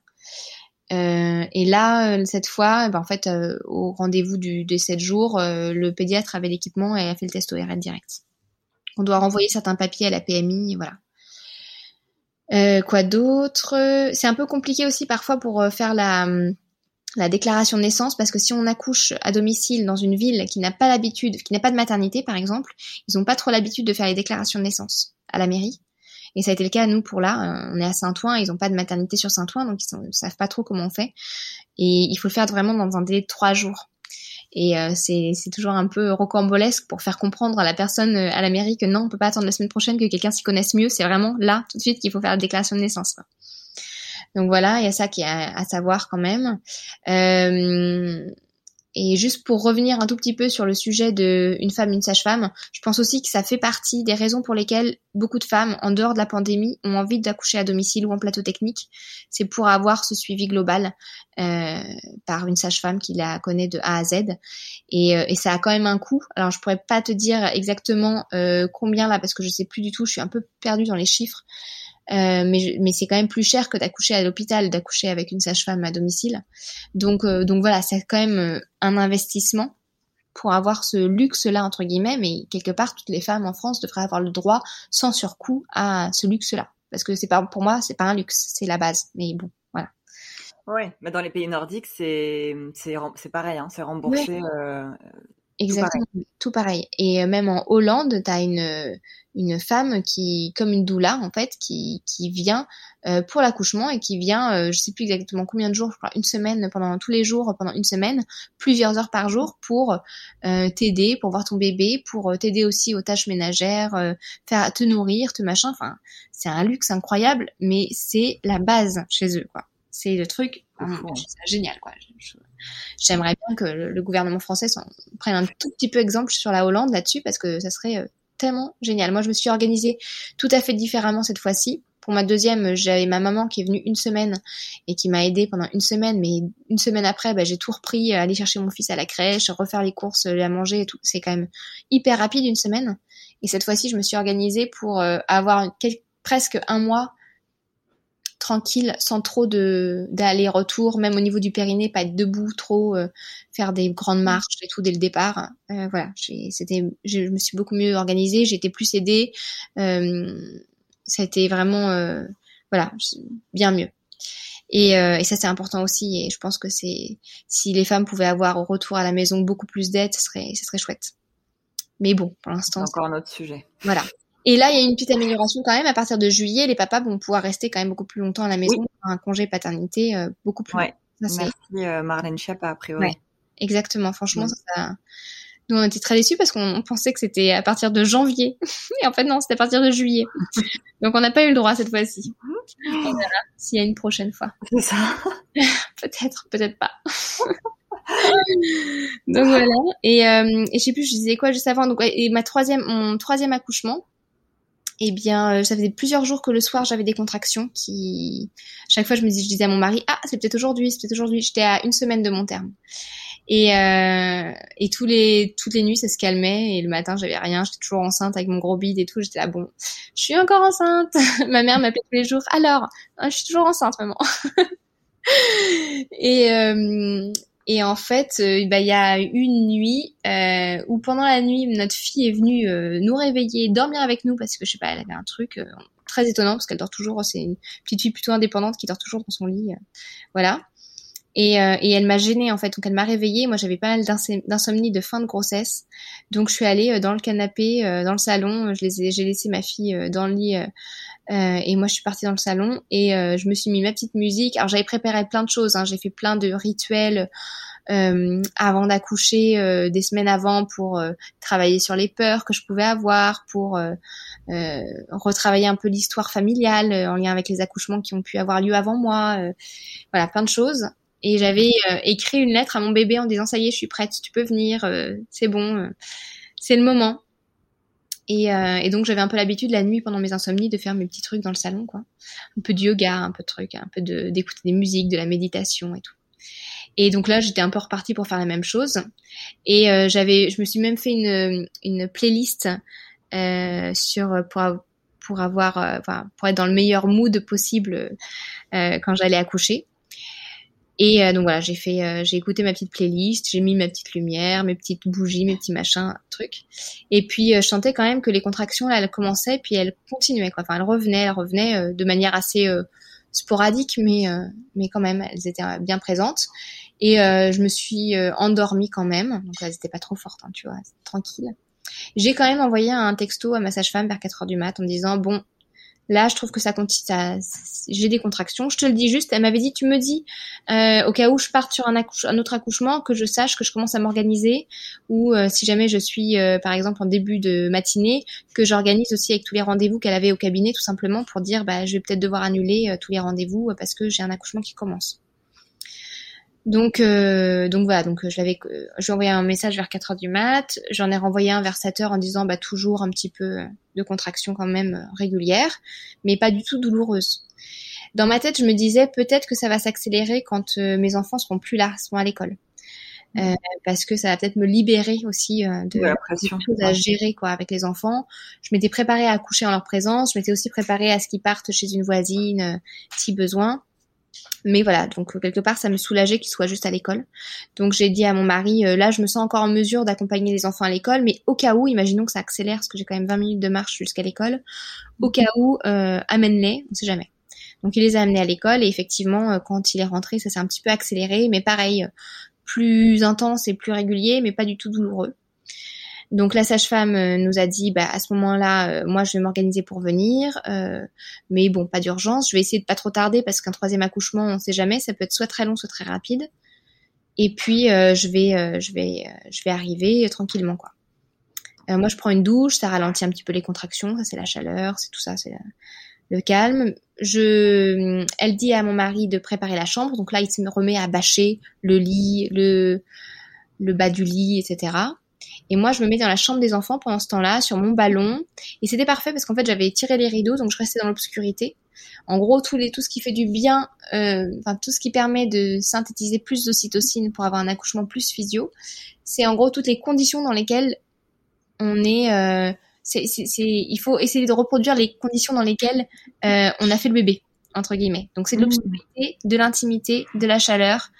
Euh, et là, euh, cette fois, ben, en fait, au rendez-vous des 7 jours, le pédiatre avait l'équipement et a fait le test ORL direct. On doit renvoyer certains papiers à la PMI, voilà. quoi d'autre? C'est un peu compliqué aussi parfois pour faire la, hum, la déclaration de naissance parce que si on accouche à domicile dans une ville qui n'a pas l'habitude, qui n'a pas de maternité par exemple, ils n'ont pas trop l'habitude de faire les déclarations de naissance à la mairie. Et ça a été le cas à nous pour là. On est à Saint-Ouen, ils n'ont pas de maternité sur Saint-Ouen, donc ils ne savent pas trop comment on fait. Et il faut le faire vraiment dans un délai de trois jours. Et euh, c'est toujours un peu rocambolesque pour faire comprendre à la personne euh, à la mairie que non, on peut pas attendre la semaine prochaine que quelqu'un s'y connaisse mieux. C'est vraiment là, tout de suite, qu'il faut faire la déclaration de naissance. Donc voilà, il y a ça qui est à, savoir quand même. Euh, et juste pour revenir un tout petit peu sur le sujet de une femme, une sage-femme, je pense aussi que ça fait partie des raisons pour lesquelles beaucoup de femmes, en dehors de la pandémie, ont envie d'accoucher à domicile ou en plateau technique. C'est pour avoir ce suivi global euh, par une sage-femme qui la connaît de A à Z. Et, euh, et, ça a quand même un coût. Alors je pourrais pas te dire exactement combien là parce que je sais plus du tout. Je suis un peu perdue dans les chiffres. Euh, mais, mais c'est quand même plus cher que d'accoucher à l'hôpital, d'accoucher avec une sage-femme à domicile. Donc, euh, donc voilà, c'est quand même euh, un investissement pour avoir ce luxe-là entre guillemets. Mais quelque part, toutes les femmes en France devraient avoir le droit, sans surcoût, à ce luxe-là. Parce que c'est pas, pour moi, c'est pas un luxe, c'est la base. Mais bon, voilà. Oui, mais dans les pays nordiques, c'est c'est pareil, hein, c'est remboursé. Exactement, tout pareil. Et même en Hollande, tu as une, une femme qui, comme une doula en fait, qui, qui vient euh, pour l'accouchement et qui vient, euh, je sais plus exactement combien de jours, je crois une semaine pendant tous les jours, pendant une semaine, plusieurs heures par jour pour euh, t'aider, pour voir ton bébé, pour euh, t'aider aussi aux tâches ménagères, euh, faire te nourrir, te machin. Enfin, c'est un luxe incroyable, mais c'est la base chez eux, quoi. C'est le truc, hein. génial, quoi. J'aimerais bien que le, gouvernement français prenne un tout petit peu exemple sur la Hollande là-dessus parce que ça serait tellement génial. Moi, je me suis organisée tout à fait différemment cette fois-ci pour ma deuxième, j'avais ma maman qui est venue une semaine et qui m'a aidée pendant une semaine, mais une semaine après, bah, j'ai tout repris, aller chercher mon fils à la crèche, refaire les courses, la manger et tout. C'est quand même hyper rapide une semaine. Et cette fois-ci, je me suis organisée pour avoir presque un mois tranquille, sans trop de d'aller-retour, même au niveau du périnée, pas être debout trop, euh, faire des grandes mmh. marches et tout dès le départ. Euh, voilà, c'était, je me suis beaucoup mieux organisée, j'étais plus aidée. Euh, ça a été vraiment, euh, voilà, bien mieux. Et, et ça c'est important aussi. Et je pense que c'est si les femmes pouvaient avoir au retour à la maison beaucoup plus d'aide, ce serait, ce serait chouette. Mais bon, pour l'instant. Encore un autre sujet. Voilà. Et là, il y a une petite amélioration quand même. À partir de juillet, les papas vont pouvoir rester quand même beaucoup plus longtemps à la maison, un congé paternité euh, beaucoup plus. Ouais. Merci euh, Marlène Schiappa, a priori. Ouais. Exactement. Franchement, ça, nous on était très déçus parce qu'on pensait que c'était à partir de janvier. Et en fait, non, c'était à partir de juillet. Donc on n'a pas eu le droit cette fois-ci. On verra s'il y a une prochaine fois. C'est ça. peut-être, peut-être pas. donc voilà. Et, euh, et je sais plus, je disais quoi juste avant. Donc et ma troisième, mon troisième accouchement eh bien, euh, ça faisait plusieurs jours que le soir j'avais des contractions qui, chaque fois je me disais, à mon mari, ah c'est peut-être aujourd'hui, c'est peut-être aujourd'hui. J'étais à une semaine de mon terme. Et, euh, et tous les, toutes les nuits ça se calmait et le matin j'avais rien, j'étais toujours enceinte avec mon gros bide et tout. J'étais là bon, je suis encore enceinte. Ma mère m'appelait tous les jours. Alors, hein, je suis toujours enceinte maman. et euh, et en fait, euh, bah, il y a une nuit euh, où pendant la nuit, notre fille est venue euh, nous réveiller, dormir avec nous parce que je sais pas, elle avait un truc euh, très étonnant parce qu'elle dort toujours. C'est une petite fille plutôt indépendante qui dort toujours dans son lit, voilà. Et, et elle m'a gênée en fait, donc elle m'a réveillée. Moi, j'avais pas mal d'insomnie de fin de grossesse, donc je suis allée dans le canapé, dans le salon. Je les j'ai laissé ma fille dans le lit euh, et moi, je suis partie dans le salon et euh, je me suis mis ma petite musique. Alors, j'avais préparé plein de choses. Hein. J'ai fait plein de rituels euh, avant d'accoucher, euh, des semaines avant, pour travailler sur les peurs que je pouvais avoir, pour retravailler un peu l'histoire familiale en lien avec les accouchements qui ont pu avoir lieu avant moi. voilà, plein de choses. Et j'avais écrit une lettre à mon bébé en disant ça y est, je suis prête, tu peux venir, c'est bon, c'est le moment. Et, euh, et, donc j'avais un peu l'habitude la nuit pendant mes insomnies de faire mes petits trucs dans le salon, quoi. Un peu de yoga, un peu de trucs, un peu d'écouter des musiques, de la méditation et tout. Et donc là j'étais un peu repartie pour faire la même chose. Et euh, j'avais, je me suis même fait une une playlist euh, sur pour pour avoir, euh, pour être dans le meilleur mood possible euh, quand j'allais accoucher. Et euh, donc voilà, j'ai fait, euh, j'ai écouté ma petite playlist, j'ai mis ma petite lumière, mes petites bougies, mes petits machins, trucs. Et puis euh, je sentais quand même que les contractions là, elles commençaient, puis elles continuaient quoi. Enfin, elles revenaient, elles revenaient de manière assez sporadique, mais mais quand même, elles étaient bien présentes. Et je me suis endormie quand même, donc elles étaient pas trop fortes, hein, tu vois, tranquille. J'ai quand même envoyé un texto à ma sage-femme vers 4 heures du mat en disant bon, Là, je trouve que ça continue. J'ai des contractions. Je te le dis juste. Elle m'avait dit, tu me dis, euh, au cas où je parte sur un, un, autre accouchement, que je sache que je commence à m'organiser, ou euh, si jamais je suis, euh, par exemple, en début de matinée, que j'organise aussi avec tous les rendez-vous qu'elle avait au cabinet, tout simplement pour dire, bah, je vais peut-être devoir annuler tous les rendez-vous parce que j'ai un accouchement qui commence. Donc, euh, donc voilà, donc je l'avais, j'ai envoyé un message vers 4 heures du mat. J'en ai renvoyé un vers 7 heures en disant bah toujours un petit peu de contraction quand même euh, régulière, mais pas du tout douloureuse. Dans ma tête, je me disais peut-être que ça va s'accélérer quand euh, mes enfants seront plus là, seront à l'école. Euh, parce que ça va peut-être me libérer aussi euh, de, la pression choses à gérer quoi avec les enfants. Je m'étais préparée à accoucher en leur présence, je m'étais aussi préparée à ce qu'ils partent chez une voisine si besoin. Mais voilà, donc quelque part, ça me soulageait qu'ils soient juste à l'école. Donc j'ai dit à mon mari, euh, là, je me sens encore en mesure d'accompagner les enfants à l'école, mais au cas où, imaginons que ça accélère, parce que j'ai quand même 20 minutes de marche jusqu'à l'école, au cas où, euh, amène-les, on sait jamais. Donc il les a amenés à l'école et effectivement, euh, quand il est rentré, ça s'est un petit peu accéléré, mais pareil, plus intense et plus régulier, mais pas du tout douloureux. Donc la sage-femme euh, nous a dit, bah, à ce moment-là, euh, moi je vais m'organiser pour venir, euh, mais bon, pas d'urgence. Je vais essayer de pas trop tarder parce qu'un troisième accouchement, on sait jamais, ça peut être soit très long, soit très rapide. Et puis je vais, je vais, je vais arriver tranquillement quoi. moi je prends une douche, ça ralentit un petit peu les contractions, ça c'est la chaleur, c'est tout ça, c'est le calme. Je, elle dit à mon mari de préparer la chambre, donc là il se remet à bâcher le lit, le bas du lit, etc. Et moi, je me mets dans la chambre des enfants pendant ce temps-là, sur mon ballon. Et c'était parfait parce qu'en fait, j'avais tiré les rideaux, donc je restais dans l'obscurité. En gros, tout, les, tout ce qui fait du bien, euh, enfin tout ce qui permet de synthétiser plus d'ocytocine pour avoir un accouchement plus physio, c'est en gros toutes les conditions dans lesquelles on est. Euh, c'est, c'est, il faut essayer de reproduire les conditions dans lesquelles euh, on a fait le bébé entre guillemets. Donc c'est de mmh. l'obscurité, de l'intimité, de la chaleur,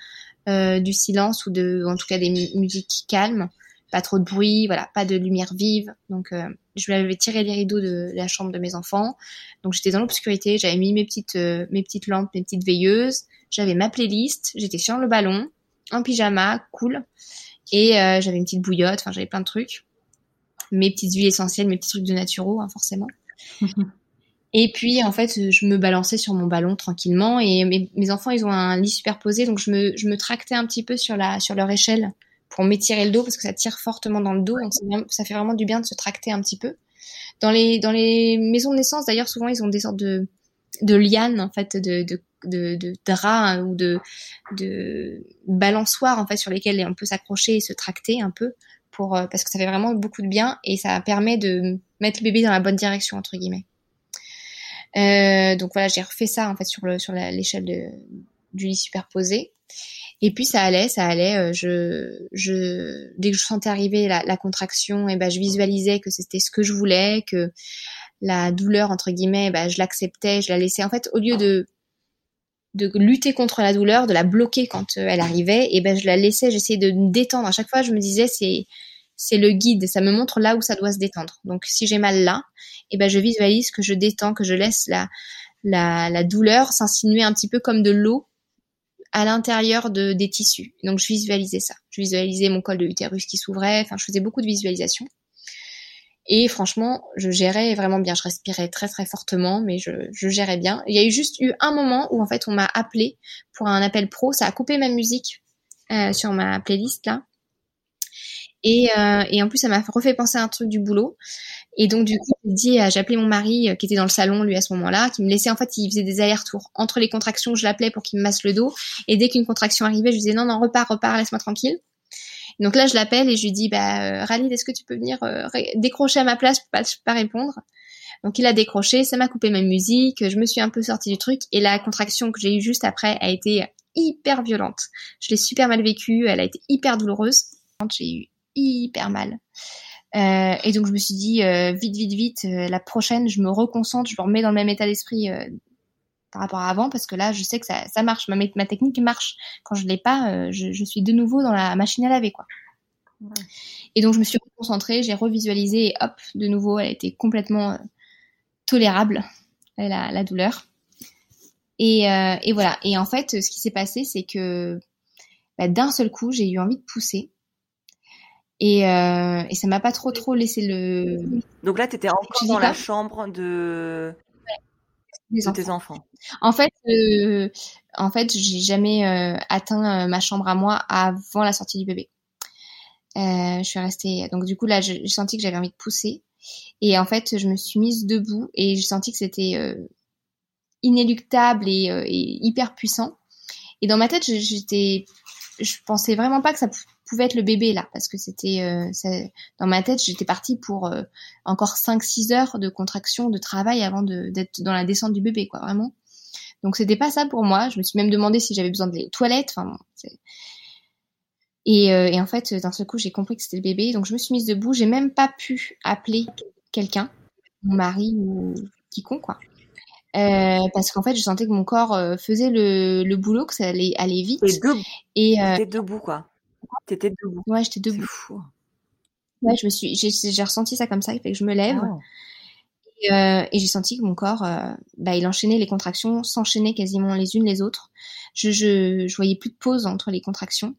euh, du silence ou de, en tout cas des musiques calmes, pas trop de bruit, voilà, pas de lumière vive. Donc euh, je vais tirer les rideaux de la chambre de mes enfants. Donc j'étais dans l'obscurité, j'avais mis mes petites euh, mes petites lampes, mes petites veilleuses, j'avais ma playlist, j'étais sur le ballon, en pyjama, cool, et euh, j'avais une petite bouillotte, enfin j'avais plein de trucs, mes petites huiles essentielles, mes petits trucs de naturaux, hein, forcément. Et puis en fait, je me balançais sur mon ballon tranquillement et mes, mes, enfants, ils ont un lit superposé, donc je me, je me tractais un petit peu sur la sur leur échelle pour m'étirer le dos parce que ça tire fortement dans le dos, donc ça fait vraiment du bien de se tracter un petit peu. Dans les maisons de naissance, d'ailleurs, souvent ils ont des sortes de de lianes en fait, de de, de, de draps hein, ou de de balançoires en fait sur lesquels on peut s'accrocher et se tracter un peu euh, parce que ça fait vraiment beaucoup de bien et ça permet de mettre le bébé dans la bonne direction entre guillemets. Euh, donc voilà, j'ai refait ça en fait sur le sur l'échelle du lit superposé. Et puis ça allait, ça allait. Euh, je, je, dès que je sentais arriver la, la contraction, et eh ben je visualisais que c'était ce que je voulais, que la douleur entre guillemets, ben, je l'acceptais, je la laissais. En fait, au lieu de de lutter contre la douleur, de la bloquer quand euh, elle arrivait, et eh ben je la laissais, j'essayais de me détendre. À chaque fois, je me disais c'est c'est le guide, ça me montre là où ça doit se détendre. Donc si j'ai mal là, et eh ben je visualise que je détends, que je laisse la la, la douleur s'insinuer un petit peu comme de l'eau à l'intérieur de des tissus. Donc je visualisais ça. Je visualisais mon col de l'utérus qui s'ouvrait. Enfin, je faisais beaucoup de visualisation. Et franchement, je gérais vraiment bien. Je respirais très très fortement, mais je, gérais bien. Il y a eu juste eu un moment où en fait on m'a appelé pour un appel pro. Ça a coupé ma musique euh, sur ma playlist là. Et, euh, et en plus, ça m'a refait penser à un truc du boulot. Et donc du coup, j'ai dit, j'ai appelé mon mari euh, qui était dans le salon lui à ce moment-là, qui me laissait en fait, il faisait des allers-retours entre les contractions. Je l'appelais pour qu'il me masse le dos, et dès qu'une contraction arrivait, je disais non non repars repars, laisse-moi tranquille. Donc là, je l'appelle et je lui dis bah euh, Ralid, est-ce que tu peux venir euh, décrocher à ma place pour pas, pas répondre? Donc il a décroché, ça m'a coupé ma musique, je me suis un peu sortie du truc et la contraction que j'ai eue juste après a été hyper violente. Je l'ai super mal vécue, elle a été hyper douloureuse. J'ai eu hyper mal. Euh, et donc je me suis dit euh, vite, vite, vite, euh, la prochaine, je me reconcentre, je me remets dans le même état d'esprit par rapport à avant parce que là, je sais que ça, ça marche, ma, ma technique marche. Quand je l'ai pas, je, je, suis de nouveau dans la machine à laver, quoi. Et donc je me suis concentrée, j'ai revisualisé et hop, de nouveau, elle était complètement tolérable, la, la douleur. Et, et, voilà. Et en fait, ce qui s'est passé, c'est que bah, d'un seul coup, j'ai eu envie de pousser. Et, euh, et ça m'a pas trop trop laissé le. Donc là, tu étais encore dans la chambre de, de tes enfants. En fait, euh, en fait, j'ai jamais euh, atteint euh, ma chambre à moi avant la sortie du bébé. Euh, je suis restée. Donc du coup là, j'ai senti que j'avais envie de pousser. Et en fait, je me suis mise debout et j'ai senti que c'était inéluctable et, et, hyper puissant. Et dans ma tête, j'étais, je pensais vraiment pas que ça pouvait être le bébé là parce que c'était euh, dans ma tête j'étais partie pour euh, encore 5 6 heures de contraction de travail avant d'être dans la descente du bébé quoi vraiment. Donc c'était pas ça pour moi. Je me suis même demandé si j'avais besoin de toilettes. Enfin et, euh, et, en fait d'un seul coup j'ai compris que c'était le bébé. Donc je me suis mise debout. J'ai même pas pu appeler quelqu'un mon mari ou quiconque quoi. Euh, parce qu'en fait, je sentais que mon corps faisait le, le boulot, que ça allait aller vite. Et, et debout, quoi. T'étais debout. Ouais, j'étais debout. Fou. Ouais, je me suis, j'ai ressenti ça comme ça, il fait que je me lève. Ah. Et, euh, et j'ai senti que mon corps, euh, bah, il enchaînait les contractions, s'enchaînait quasiment les unes les autres. Je, je, je voyais plus de pause entre les contractions.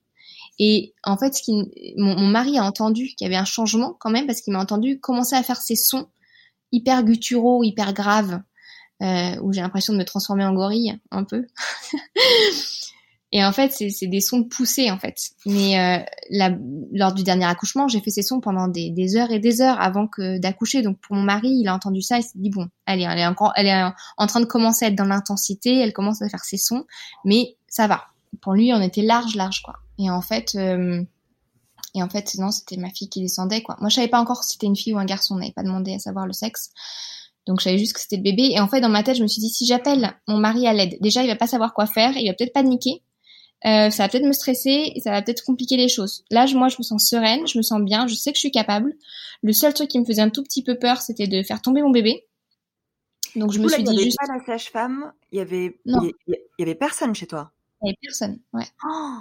Et en fait, ce qui, mon, mon mari a entendu qu'il y avait un changement quand même, parce qu'il m'a entendu commencer à faire ces sons hyper gutturaux, hyper graves, euh, où j'ai l'impression de me transformer en gorille un peu. Et en fait, c'est des sons poussés en fait. Mais euh, la, lors du dernier accouchement, j'ai fait ces sons pendant des, des, heures et des heures avant que d'accoucher. Donc pour mon mari, il a entendu ça, il s'est dit bon, est, elle est encore, elle est en train de commencer à être dans l'intensité, elle commence à faire ses sons, mais ça va. Pour lui, on était large, large quoi. Et en fait, euh, et en fait, non, c'était ma fille qui descendait quoi. Moi, je savais pas encore si c'était une fille ou un garçon, on n'avait pas demandé à savoir le sexe. Donc je savais juste que c'était le bébé. Et en fait, dans ma tête, je me suis dit, si j'appelle mon mari à l'aide, déjà, il va pas savoir quoi faire, il va peut-être paniquer, euh, ça va peut-être me stresser, et ça va peut-être compliquer les choses. Là, moi, je me sens sereine, je me sens bien, je sais que je suis capable. Le seul truc qui me faisait un tout petit peu peur, c'était de faire tomber mon bébé. Donc je me suis dit il juste. pas la sage-femme, il y avait, il y, avait personne chez toi. Il y avait personne, ouais. Oh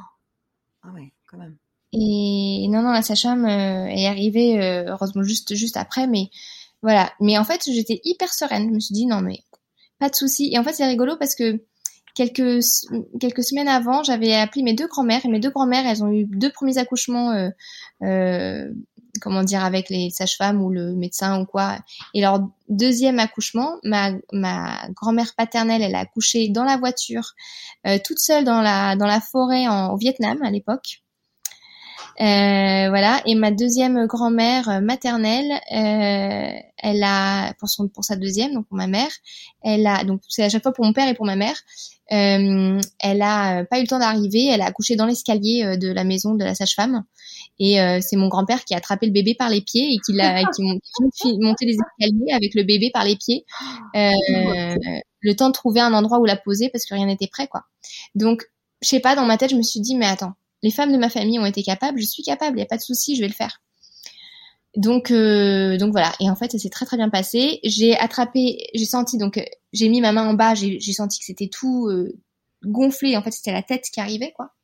ah ouais, quand même. Et non, non, la sage-femme euh, est arrivée, euh, heureusement juste juste après, mais voilà. Mais en fait, j'étais hyper sereine. Je me suis dit non mais pas de souci. Et en fait, c'est rigolo parce que quelques quelques semaines avant, j'avais appelé mes deux grand-mères et mes deux grand-mères, elles ont eu deux premiers accouchements, euh, euh, comment dire, avec les sages-femmes ou le médecin ou quoi. Et leur deuxième accouchement, ma ma grand-mère paternelle, elle a accouché dans la voiture, euh, toute seule dans la dans la forêt en, au Vietnam à l'époque. Euh, voilà. Et ma deuxième grand-mère euh, maternelle, euh, elle a pour son pour sa deuxième, donc pour ma mère, elle a donc c'est à chaque fois pour mon père et pour ma mère. Euh, elle a pas eu le temps d'arriver, elle a accouché dans l'escalier de la maison de la sage-femme. Et c'est mon grand-père qui a attrapé le bébé par les pieds et qui l'a qui monté les escaliers avec le bébé par les pieds. le temps de trouver un endroit où la poser parce que rien n'était prêt quoi. Donc je sais pas dans ma tête je me suis dit mais attends les femmes de ma famille ont été capables, je suis capable, il n'y a pas de souci, je vais le faire. Donc, euh, donc voilà. Et en fait, ça s'est très très bien passé. J'ai attrapé, j'ai senti, donc j'ai mis ma main en bas, j'ai senti que c'était tout euh, gonflé. En fait, c'était la tête qui arrivait, quoi.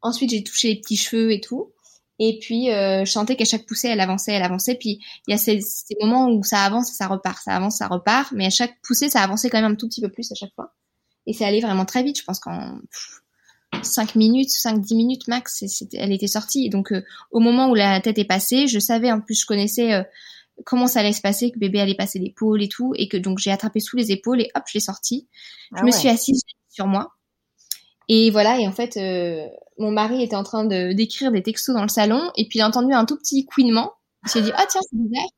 Ensuite, j'ai touché les petits cheveux et tout. Et puis, euh, je sentais qu'à chaque poussée, elle avançait, elle avançait. Puis, il y a ces, moments où ça avance et ça repart, ça avance, ça repart. Mais à chaque poussée, ça avançait quand même un tout petit peu plus à chaque fois. Et c'est allé vraiment très vite. Je pense qu'en 5 minutes, 5-10 minutes max, elle était sortie. Donc euh, au moment où la tête est passée, je savais, en plus je connaissais euh, comment ça allait se passer, que bébé allait passer l'épaule et tout, et que donc j'ai attrapé sous les épaules et hop, je l'ai sortie. Je ah me suis assise sur moi. Et voilà, et en fait, euh, mon mari était en train de d'écrire des textos dans le salon, et puis il a entendu un tout petit couinement. Il s'est dit, ah tiens, c'est bizarre.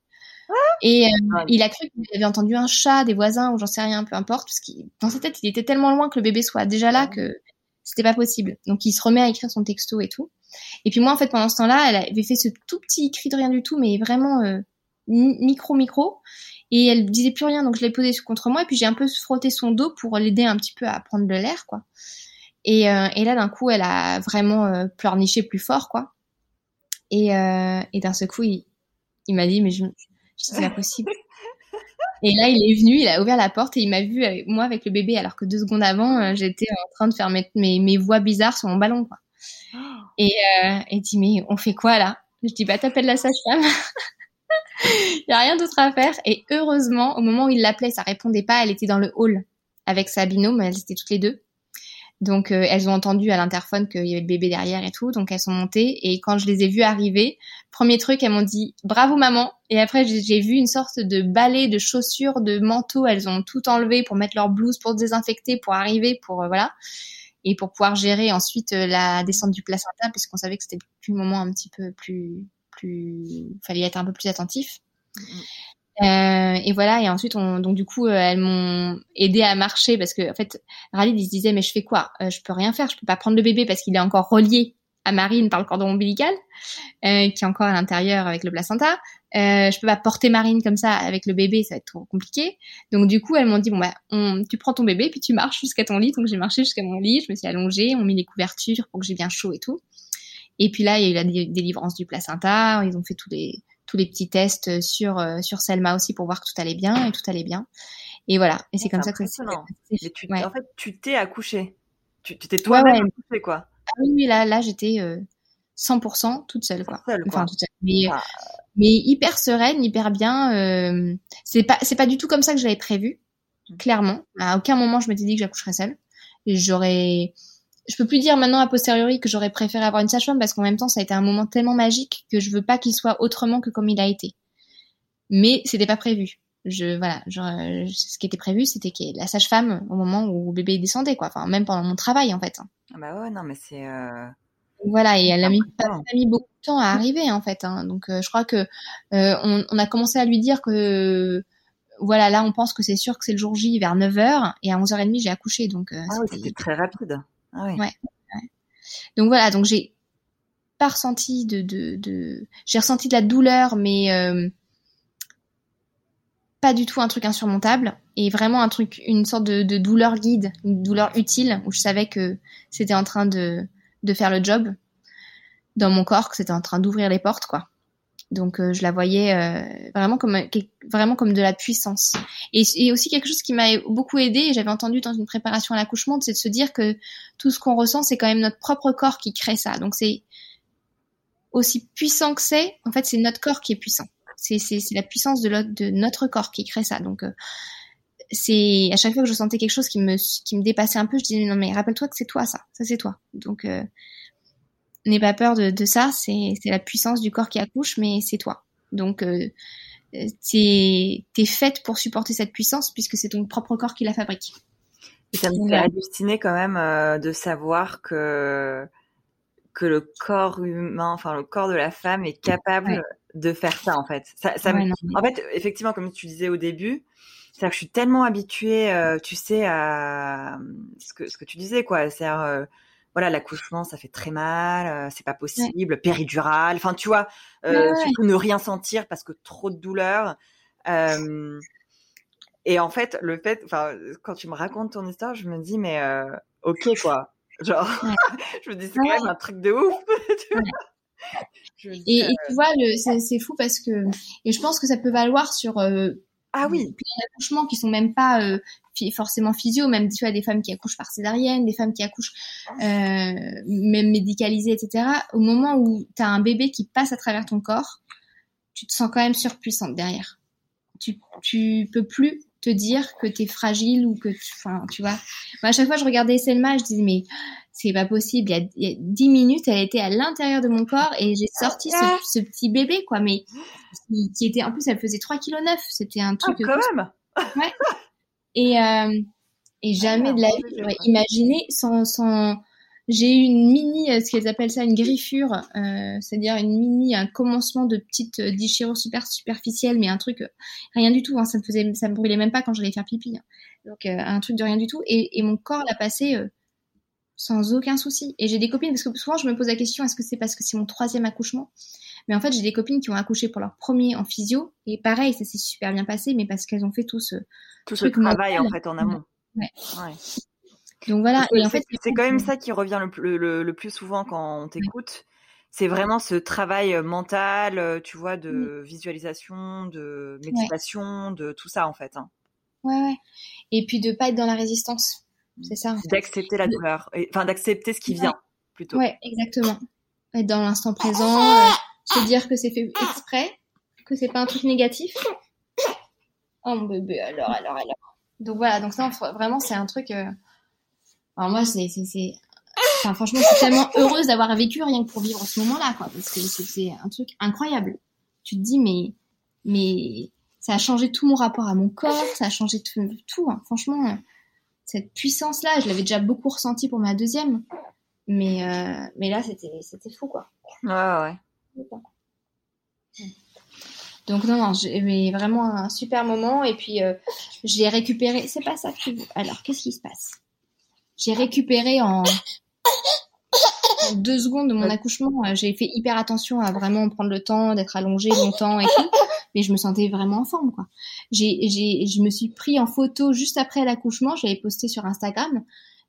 Ah. Et il a cru qu'il avait entendu un chat des voisins ou j'en sais rien, peu importe, parce qu'il dans sa tête il était tellement loin que le bébé soit déjà là que c'était pas possible. Donc il se remet à écrire son texto et tout. Et puis moi en fait pendant ce temps-là, elle avait fait ce tout petit cri de rien du tout, mais vraiment euh, micro micro. Et elle disait plus rien, donc je l'ai posé contre moi et puis j'ai un peu frotté son dos pour l'aider un petit peu à prendre de l'air quoi. Et, euh, et là d'un coup elle a vraiment euh, pleurniché plus fort quoi. Et, euh, et d'un seul coup il, il m'a dit mais je, je c'est pas possible. Et là, il est venu, il a ouvert la porte et il m'a vu, euh, moi, avec le bébé, alors que deux secondes avant, euh, j'étais en train de faire mes, mes, voix bizarres sur mon ballon, quoi. Et euh, il dit, mais on fait quoi là? Je dis, bah t'appelles la sage-femme. il y a rien d'autre à faire. Et heureusement, au moment où il l'appelait, ça répondait pas. Elle était dans le hall avec sa binôme. Elles étaient toutes les deux. Donc euh, elles ont entendu à l'interphone qu'il y avait le bébé derrière et tout, donc elles sont montées. Et quand je les ai vues arriver, premier truc elles m'ont dit bravo maman. Et après j'ai vu une sorte de balai de chaussures, de manteaux, elles ont tout enlevé pour mettre leur blouse pour désinfecter, pour arriver, pour euh, voilà. Et pour pouvoir gérer ensuite euh, la descente du placenta puisqu'on savait que c'était le moment un petit peu plus plus fallait être un peu plus attentif. Mm, mm. Euh, et voilà, et ensuite, on, donc du coup, euh, elles m'ont aidé à marcher parce que en fait, Ralid il se disait mais je fais quoi? Euh, Je peux rien faire, je peux pas prendre le bébé parce qu'il est encore relié à Marine par le cordon ombilical, euh, qui est encore à l'intérieur avec le placenta. Euh, je peux pas porter Marine comme ça avec le bébé, ça va être trop compliqué. Donc du coup, elles m'ont dit bon bah, on, tu prends ton bébé puis tu marches jusqu'à ton lit. Donc j'ai marché jusqu'à mon lit, je me suis allongée, on mis les couvertures pour que j'ai bien chaud et tout. Et puis là, il y a eu la délivrance du placenta, ils ont fait tous les tous les petits tests sur euh, sur Selma aussi pour voir que tout allait bien et tout allait bien. Et voilà. Et c'est comme ça que ça s'est En fait, tu t'es accouché. Tu t'es toi-même accouché, quoi. Ah oui, là, là, j'étais 100% euh, toute seule, quoi. Enfin, toute seule. Mais, mais hyper sereine, hyper bien. Euh, c'est pas, c'est pas du tout comme ça que je l'avais prévu. Mmh. Clairement. À aucun moment, je m'étais dit que j'accoucherais seule. J'aurais, je peux plus dire maintenant a posteriori que j'aurais préféré avoir une sage-femme parce qu'en même temps ça a été un moment tellement magique que je veux pas qu'il soit autrement que comme il a été. Mais c'était pas prévu. Je voilà, ce qui était prévu c'était qu'il y ait la sage-femme au moment où le bébé descendait quoi. Enfin même pendant mon travail en fait. Ah bah ouais non mais c'est. Euh... Voilà et elle a mis, mis beaucoup de temps à arriver en fait. Hein. Donc euh, je crois que euh, on, on, a commencé à lui dire que voilà là on pense que c'est sûr que c'est le jour J vers 9h et à 11h30 j'ai accouché donc. Euh, ah oui c'était très rapide. Ah ouais. Donc voilà, donc j'ai pas ressenti de, de, j'ai ressenti de la douleur, mais euh, pas du tout un truc insurmontable et vraiment un truc, une sorte de, de douleur guide, une douleur utile où je savais que c'était en train de, de faire le job dans mon corps, que c'était en train d'ouvrir les portes, quoi. Donc euh, je la voyais euh, vraiment comme vraiment comme de la puissance. Et, aussi quelque chose qui m'a beaucoup aidé, j'avais entendu dans une préparation à l'accouchement, c'est de se dire que tout ce qu'on ressent, c'est quand même notre propre corps qui crée ça. Donc c'est aussi puissant que c'est, en fait, c'est notre corps qui est puissant. C'est la puissance de, notre corps qui crée ça. Donc euh, c'est à chaque fois que je sentais quelque chose qui me qui me dépassait un peu, je disais non mais rappelle-toi que c'est toi ça, ça c'est toi. Donc n'aie pas peur de, de ça, c'est la puissance du corps qui accouche, mais c'est toi. Donc, euh, t'es es faite pour supporter cette puissance puisque c'est ton propre corps qui la fabrique. Et ça me fait halluciner quand même euh, de savoir que que le corps humain, enfin le corps de la femme est capable de faire ça en fait. Ça, ça En fait, effectivement, comme tu disais au début, c'est que je suis tellement habituée, euh, tu sais, à ce que ce que tu disais quoi. C'est-à-dire euh, voilà, l'accouchement, ça fait très mal, euh, c'est pas possible, péridurale, enfin, tu vois, euh, surtout ne rien sentir parce que trop de douleur. Euh, et en fait, le fait, enfin, quand tu me racontes ton histoire, je me dis, mais ok, quoi. Genre, je me dis, c'est quand même un truc de ouf. et, et, tu vois, c'est fou parce que, et je pense que ça peut valoir sur ah oui. Il y a des accouchements qui sont même pas euh, forcément physio, même tu as des femmes qui accouchent par césarienne, des femmes qui accouchent euh, même médicalisées, etc. Au moment où tu as un bébé qui passe à travers ton corps, tu te sens quand même surpuissante derrière. Tu, tu peux plus te dire que tu es fragile ou que tu, enfin, tu vois. Moi, à chaque fois, je regardais Selma, je disais, mais c'est pas possible. Il y a dix minutes, elle était à l'intérieur de mon corps et j'ai sorti ce, ah. ce, petit bébé, quoi. Mais qui, était, en plus, elle faisait 3 kg. C'était un truc. Ah, quand même. Ouais. Et, euh, et jamais de la vie, j'aurais imaginé sans, sans, j'ai eu une mini, euh, ce qu'ils appellent ça une griffure, euh, c'est-à-dire une mini, un commencement de petite euh, déchirure super superficielle, mais un truc rien du tout. Hein, ça me faisait, ça me brûlait même pas quand j'allais faire pipi. Hein. Donc un truc de rien du tout. Et, et mon corps l'a passé sans aucun souci. Et j'ai des copines parce que souvent je me pose la question est-ce que c'est parce que c'est mon troisième accouchement? Mais en fait j'ai des copines qui ont accouché pour leur premier en physio et pareil ça s'est super bien passé, mais parce qu'elles ont fait tout ce tout ce travail en fait en amont. Ouais. ouais. Donc voilà. Et en fait, c'est quand même ça qui revient le, le, plus souvent quand on t'écoute. C'est vraiment ce travail euh, mental, euh, tu vois, de visualisation, de méditation, de tout ça en fait. Hein. Ouais, ouais. Et puis de pas être dans la résistance, c'est ça. D'accepter la douleur, enfin d'accepter ce qui vient plutôt. Ouais, exactement. Être dans l'instant présent, euh, se dire que c'est fait exprès, que c'est pas un truc négatif. Oh mon bébé, alors, alors, alors. Donc voilà, donc ça, vraiment, c'est un truc. Alors moi, c'est, c'est, enfin, franchement, je suis tellement heureuse d'avoir vécu rien que pour vivre ce moment-là, quoi, parce que c'est un truc incroyable. Tu te dis, mais, mais ça a changé tout mon rapport à mon corps, ça a changé tout, tout hein. franchement. Cette puissance-là, je l'avais déjà beaucoup ressenti pour ma deuxième, mais, euh, mais là, c'était, c'était fou, quoi. Ouais, ouais. Donc non, non, j'ai vraiment un super moment et puis euh, j'ai récupéré. C'est pas ça que Alors, qu'est-ce qui se passe? J'ai récupéré en, deux secondes de mon accouchement. J'ai fait hyper attention à vraiment prendre le temps d'être allongée longtemps et tout, mais je me sentais vraiment en forme quoi. J'ai, j'ai, je me suis pris en photo juste après l'accouchement. J'avais posté sur Instagram.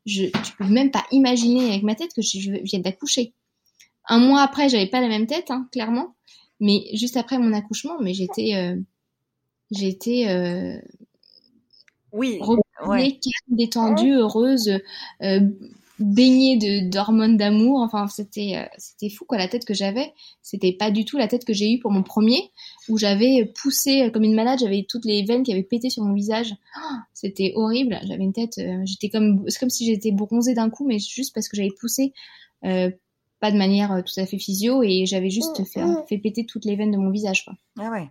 Je, tu peux même pas imaginer avec ma tête que je viens d'accoucher. Un mois après, j'avais pas la même tête, hein, clairement, mais juste après mon accouchement, mais j'étais, euh, j'étais euh, oui, ouais. détendue, heureuse, euh, baignée de d'hormones d'amour. Enfin, c'était euh, c'était fou quoi la tête que j'avais. C'était pas du tout la tête que j'ai eue pour mon premier, où j'avais poussé comme une malade. J'avais toutes les veines qui avaient pété sur mon visage. Oh, c'était horrible. J'avais une tête. Euh, j'étais comme c'est comme si j'étais bronzée d'un coup, mais juste parce que j'avais poussé. Euh, pas de manière tout à fait physio et j'avais juste fait, fait péter toutes les veines de mon visage quoi. Ah ouais.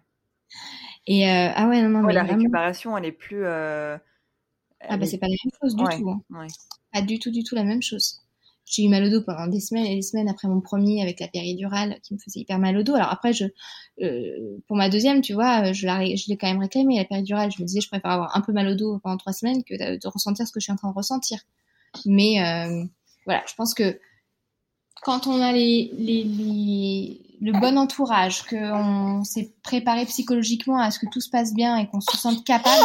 Et euh, ah ouais, non, non, mais la récupération, elle est plus. Euh, ah bah c'est pas la même chose du tout. Hein. Pas du tout, du tout la même chose. J'ai eu mal au dos pendant des semaines et des semaines après mon premier avec la péridurale qui me faisait hyper mal au dos. Alors après, je, euh, pour ma deuxième, tu vois, je l'ai, je l'ai quand même réclamé la péridurale. Je me disais, je préfère avoir un peu mal au dos pendant trois semaines que de, ressentir ce que je suis en train de ressentir. Mais euh, voilà, je pense que quand on a les, les, le bon entourage, qu'on s'est préparé psychologiquement à ce que tout se passe bien et qu'on se sente capable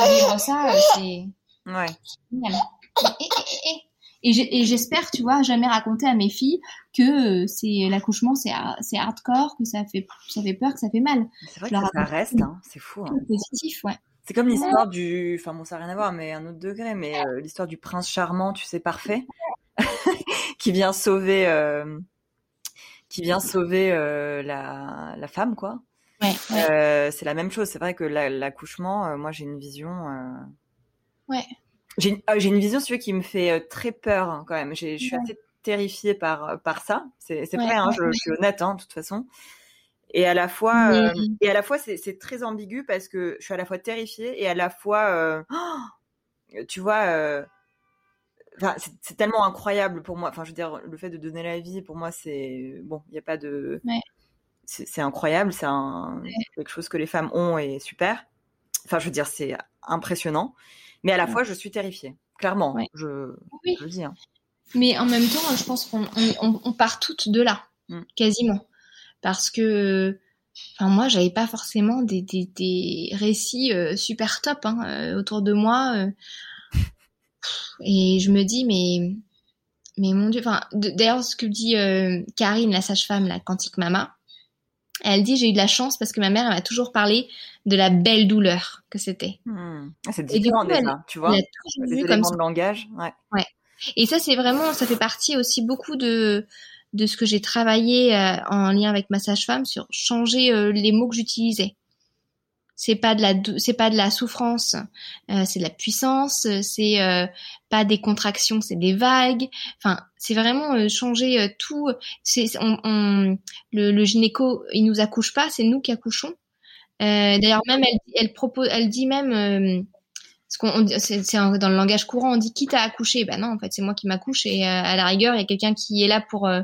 de vivre ça, euh, c'est Ouais. génial. Et, j'espère, tu vois, jamais raconter à mes filles que euh, c'est l'accouchement, c'est har- c'est hardcore, que ça fait ça fait peur, que ça fait mal. C'est vrai que ça reste, hein, c'est fou. hein. Positif, ouais. C'est comme l'histoire du. Enfin, bon, ça n'a rien à voir, mais un autre degré, mais euh, l'histoire du prince charmant, tu sais, parfait, qui vient sauver. euh, qui vient sauver euh, la, la femme, quoi. Ouais, ouais. Euh, c'est la même chose. C'est vrai que la- l'accouchement, moi, j'ai une vision. Ouais. J'ai une, vision, si qui me fait très peur hein, quand même. Je suis Ouais. assez terrifiée par, par ça. C'est vrai, hein, je, suis honnête, hein, de toute façon. Et à la fois, euh, et à la fois, c'est c'est très ambigu parce que je suis à la fois terrifiée et à la fois, euh, oh, tu vois, euh, enfin, c'est tellement incroyable pour moi. Enfin, je veux dire, le fait de donner la vie, pour moi, c'est bon. Il n'y a pas de, Ouais. c'est incroyable. C'est un, quelque chose que les femmes ont et super. Enfin, je veux dire, c'est impressionnant. Mais à la Ouais. fois, je suis terrifiée. Clairement, je, Oui. je le dis. hein. Mais en même temps, je pense qu'on on, on- on part toutes de là, Mm. quasiment. Parce que, enfin, moi, j'avais pas forcément des, des, des récits euh, super top hein, euh, autour de moi. euh. Et je me dis, mais, mais mon Dieu, enfin, d'ailleurs, ce que dit euh, Karine, la sage-femme, la quantique mama, elle dit, j'ai eu de la chance parce que ma mère, elle m'a toujours parlé de la belle douleur que c'était. Hmm. Ah, C'est différent coup, déjà, tu vois. Des vu comme éléments ça. de langage. Ouais. Et ça, c'est vraiment, ça fait partie aussi beaucoup de de ce que j'ai travaillé euh, en lien avec ma sage-femme sur changer euh, les mots que j'utilisais. C'est pas de la, c'est pas de la souffrance, euh, c'est de la puissance, c'est euh, pas des contractions, c'est des vagues. Enfin, c'est vraiment euh, changer euh, tout. C'est, on, on- le, le gynéco, il nous accouche pas, c'est nous qui accouchons. Euh, D'ailleurs, même elle, elle propose, elle dit même. euh, parce qu'on c'est dans le langage courant, on dit qui t'a accouché? Ben non, en fait, c'est moi qui m'accouche et euh, à la rigueur, il y a quelqu'un qui est là pour euh,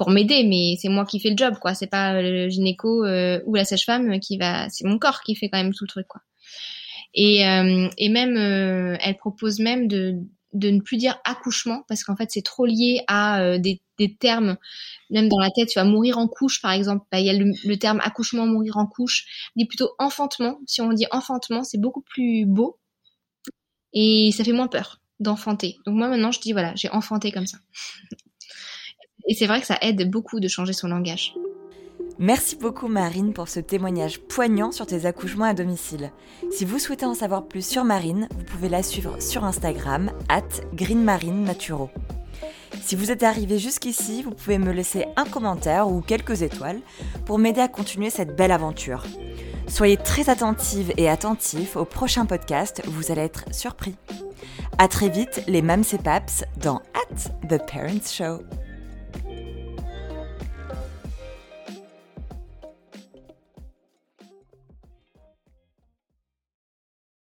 pour m'aider, mais c'est moi qui fais le job, quoi. C'est pas le gynéco euh, ou la sage-femme qui va, c'est mon corps qui fait quand même tout le truc, quoi. Et euh, et même, euh, elle propose même de ne plus dire accouchement parce qu'en fait c'est trop lié à euh, des, termes même dans la tête tu vas mourir en couche par exemple Bah, il y a le, le terme accouchement mourir en couche dit plutôt enfantement si on dit enfantement c'est beaucoup plus beau et ça fait moins peur d'enfanter. Donc moi maintenant je dis voilà, j'ai enfanté comme ça. Et c'est vrai que ça aide beaucoup de changer son langage. Merci beaucoup Marine pour ce témoignage poignant sur tes accouchements à domicile. Si vous souhaitez en savoir plus sur Marine, vous pouvez la suivre sur Instagram, at greenmarinenaturo. Si vous êtes arrivé jusqu'ici, vous pouvez me laisser un commentaire ou quelques étoiles pour m'aider à continuer cette belle aventure. Soyez très attentive et attentifs au prochain podcast, vous allez être surpris. À très vite les Mams et Paps dans At The Parents Show.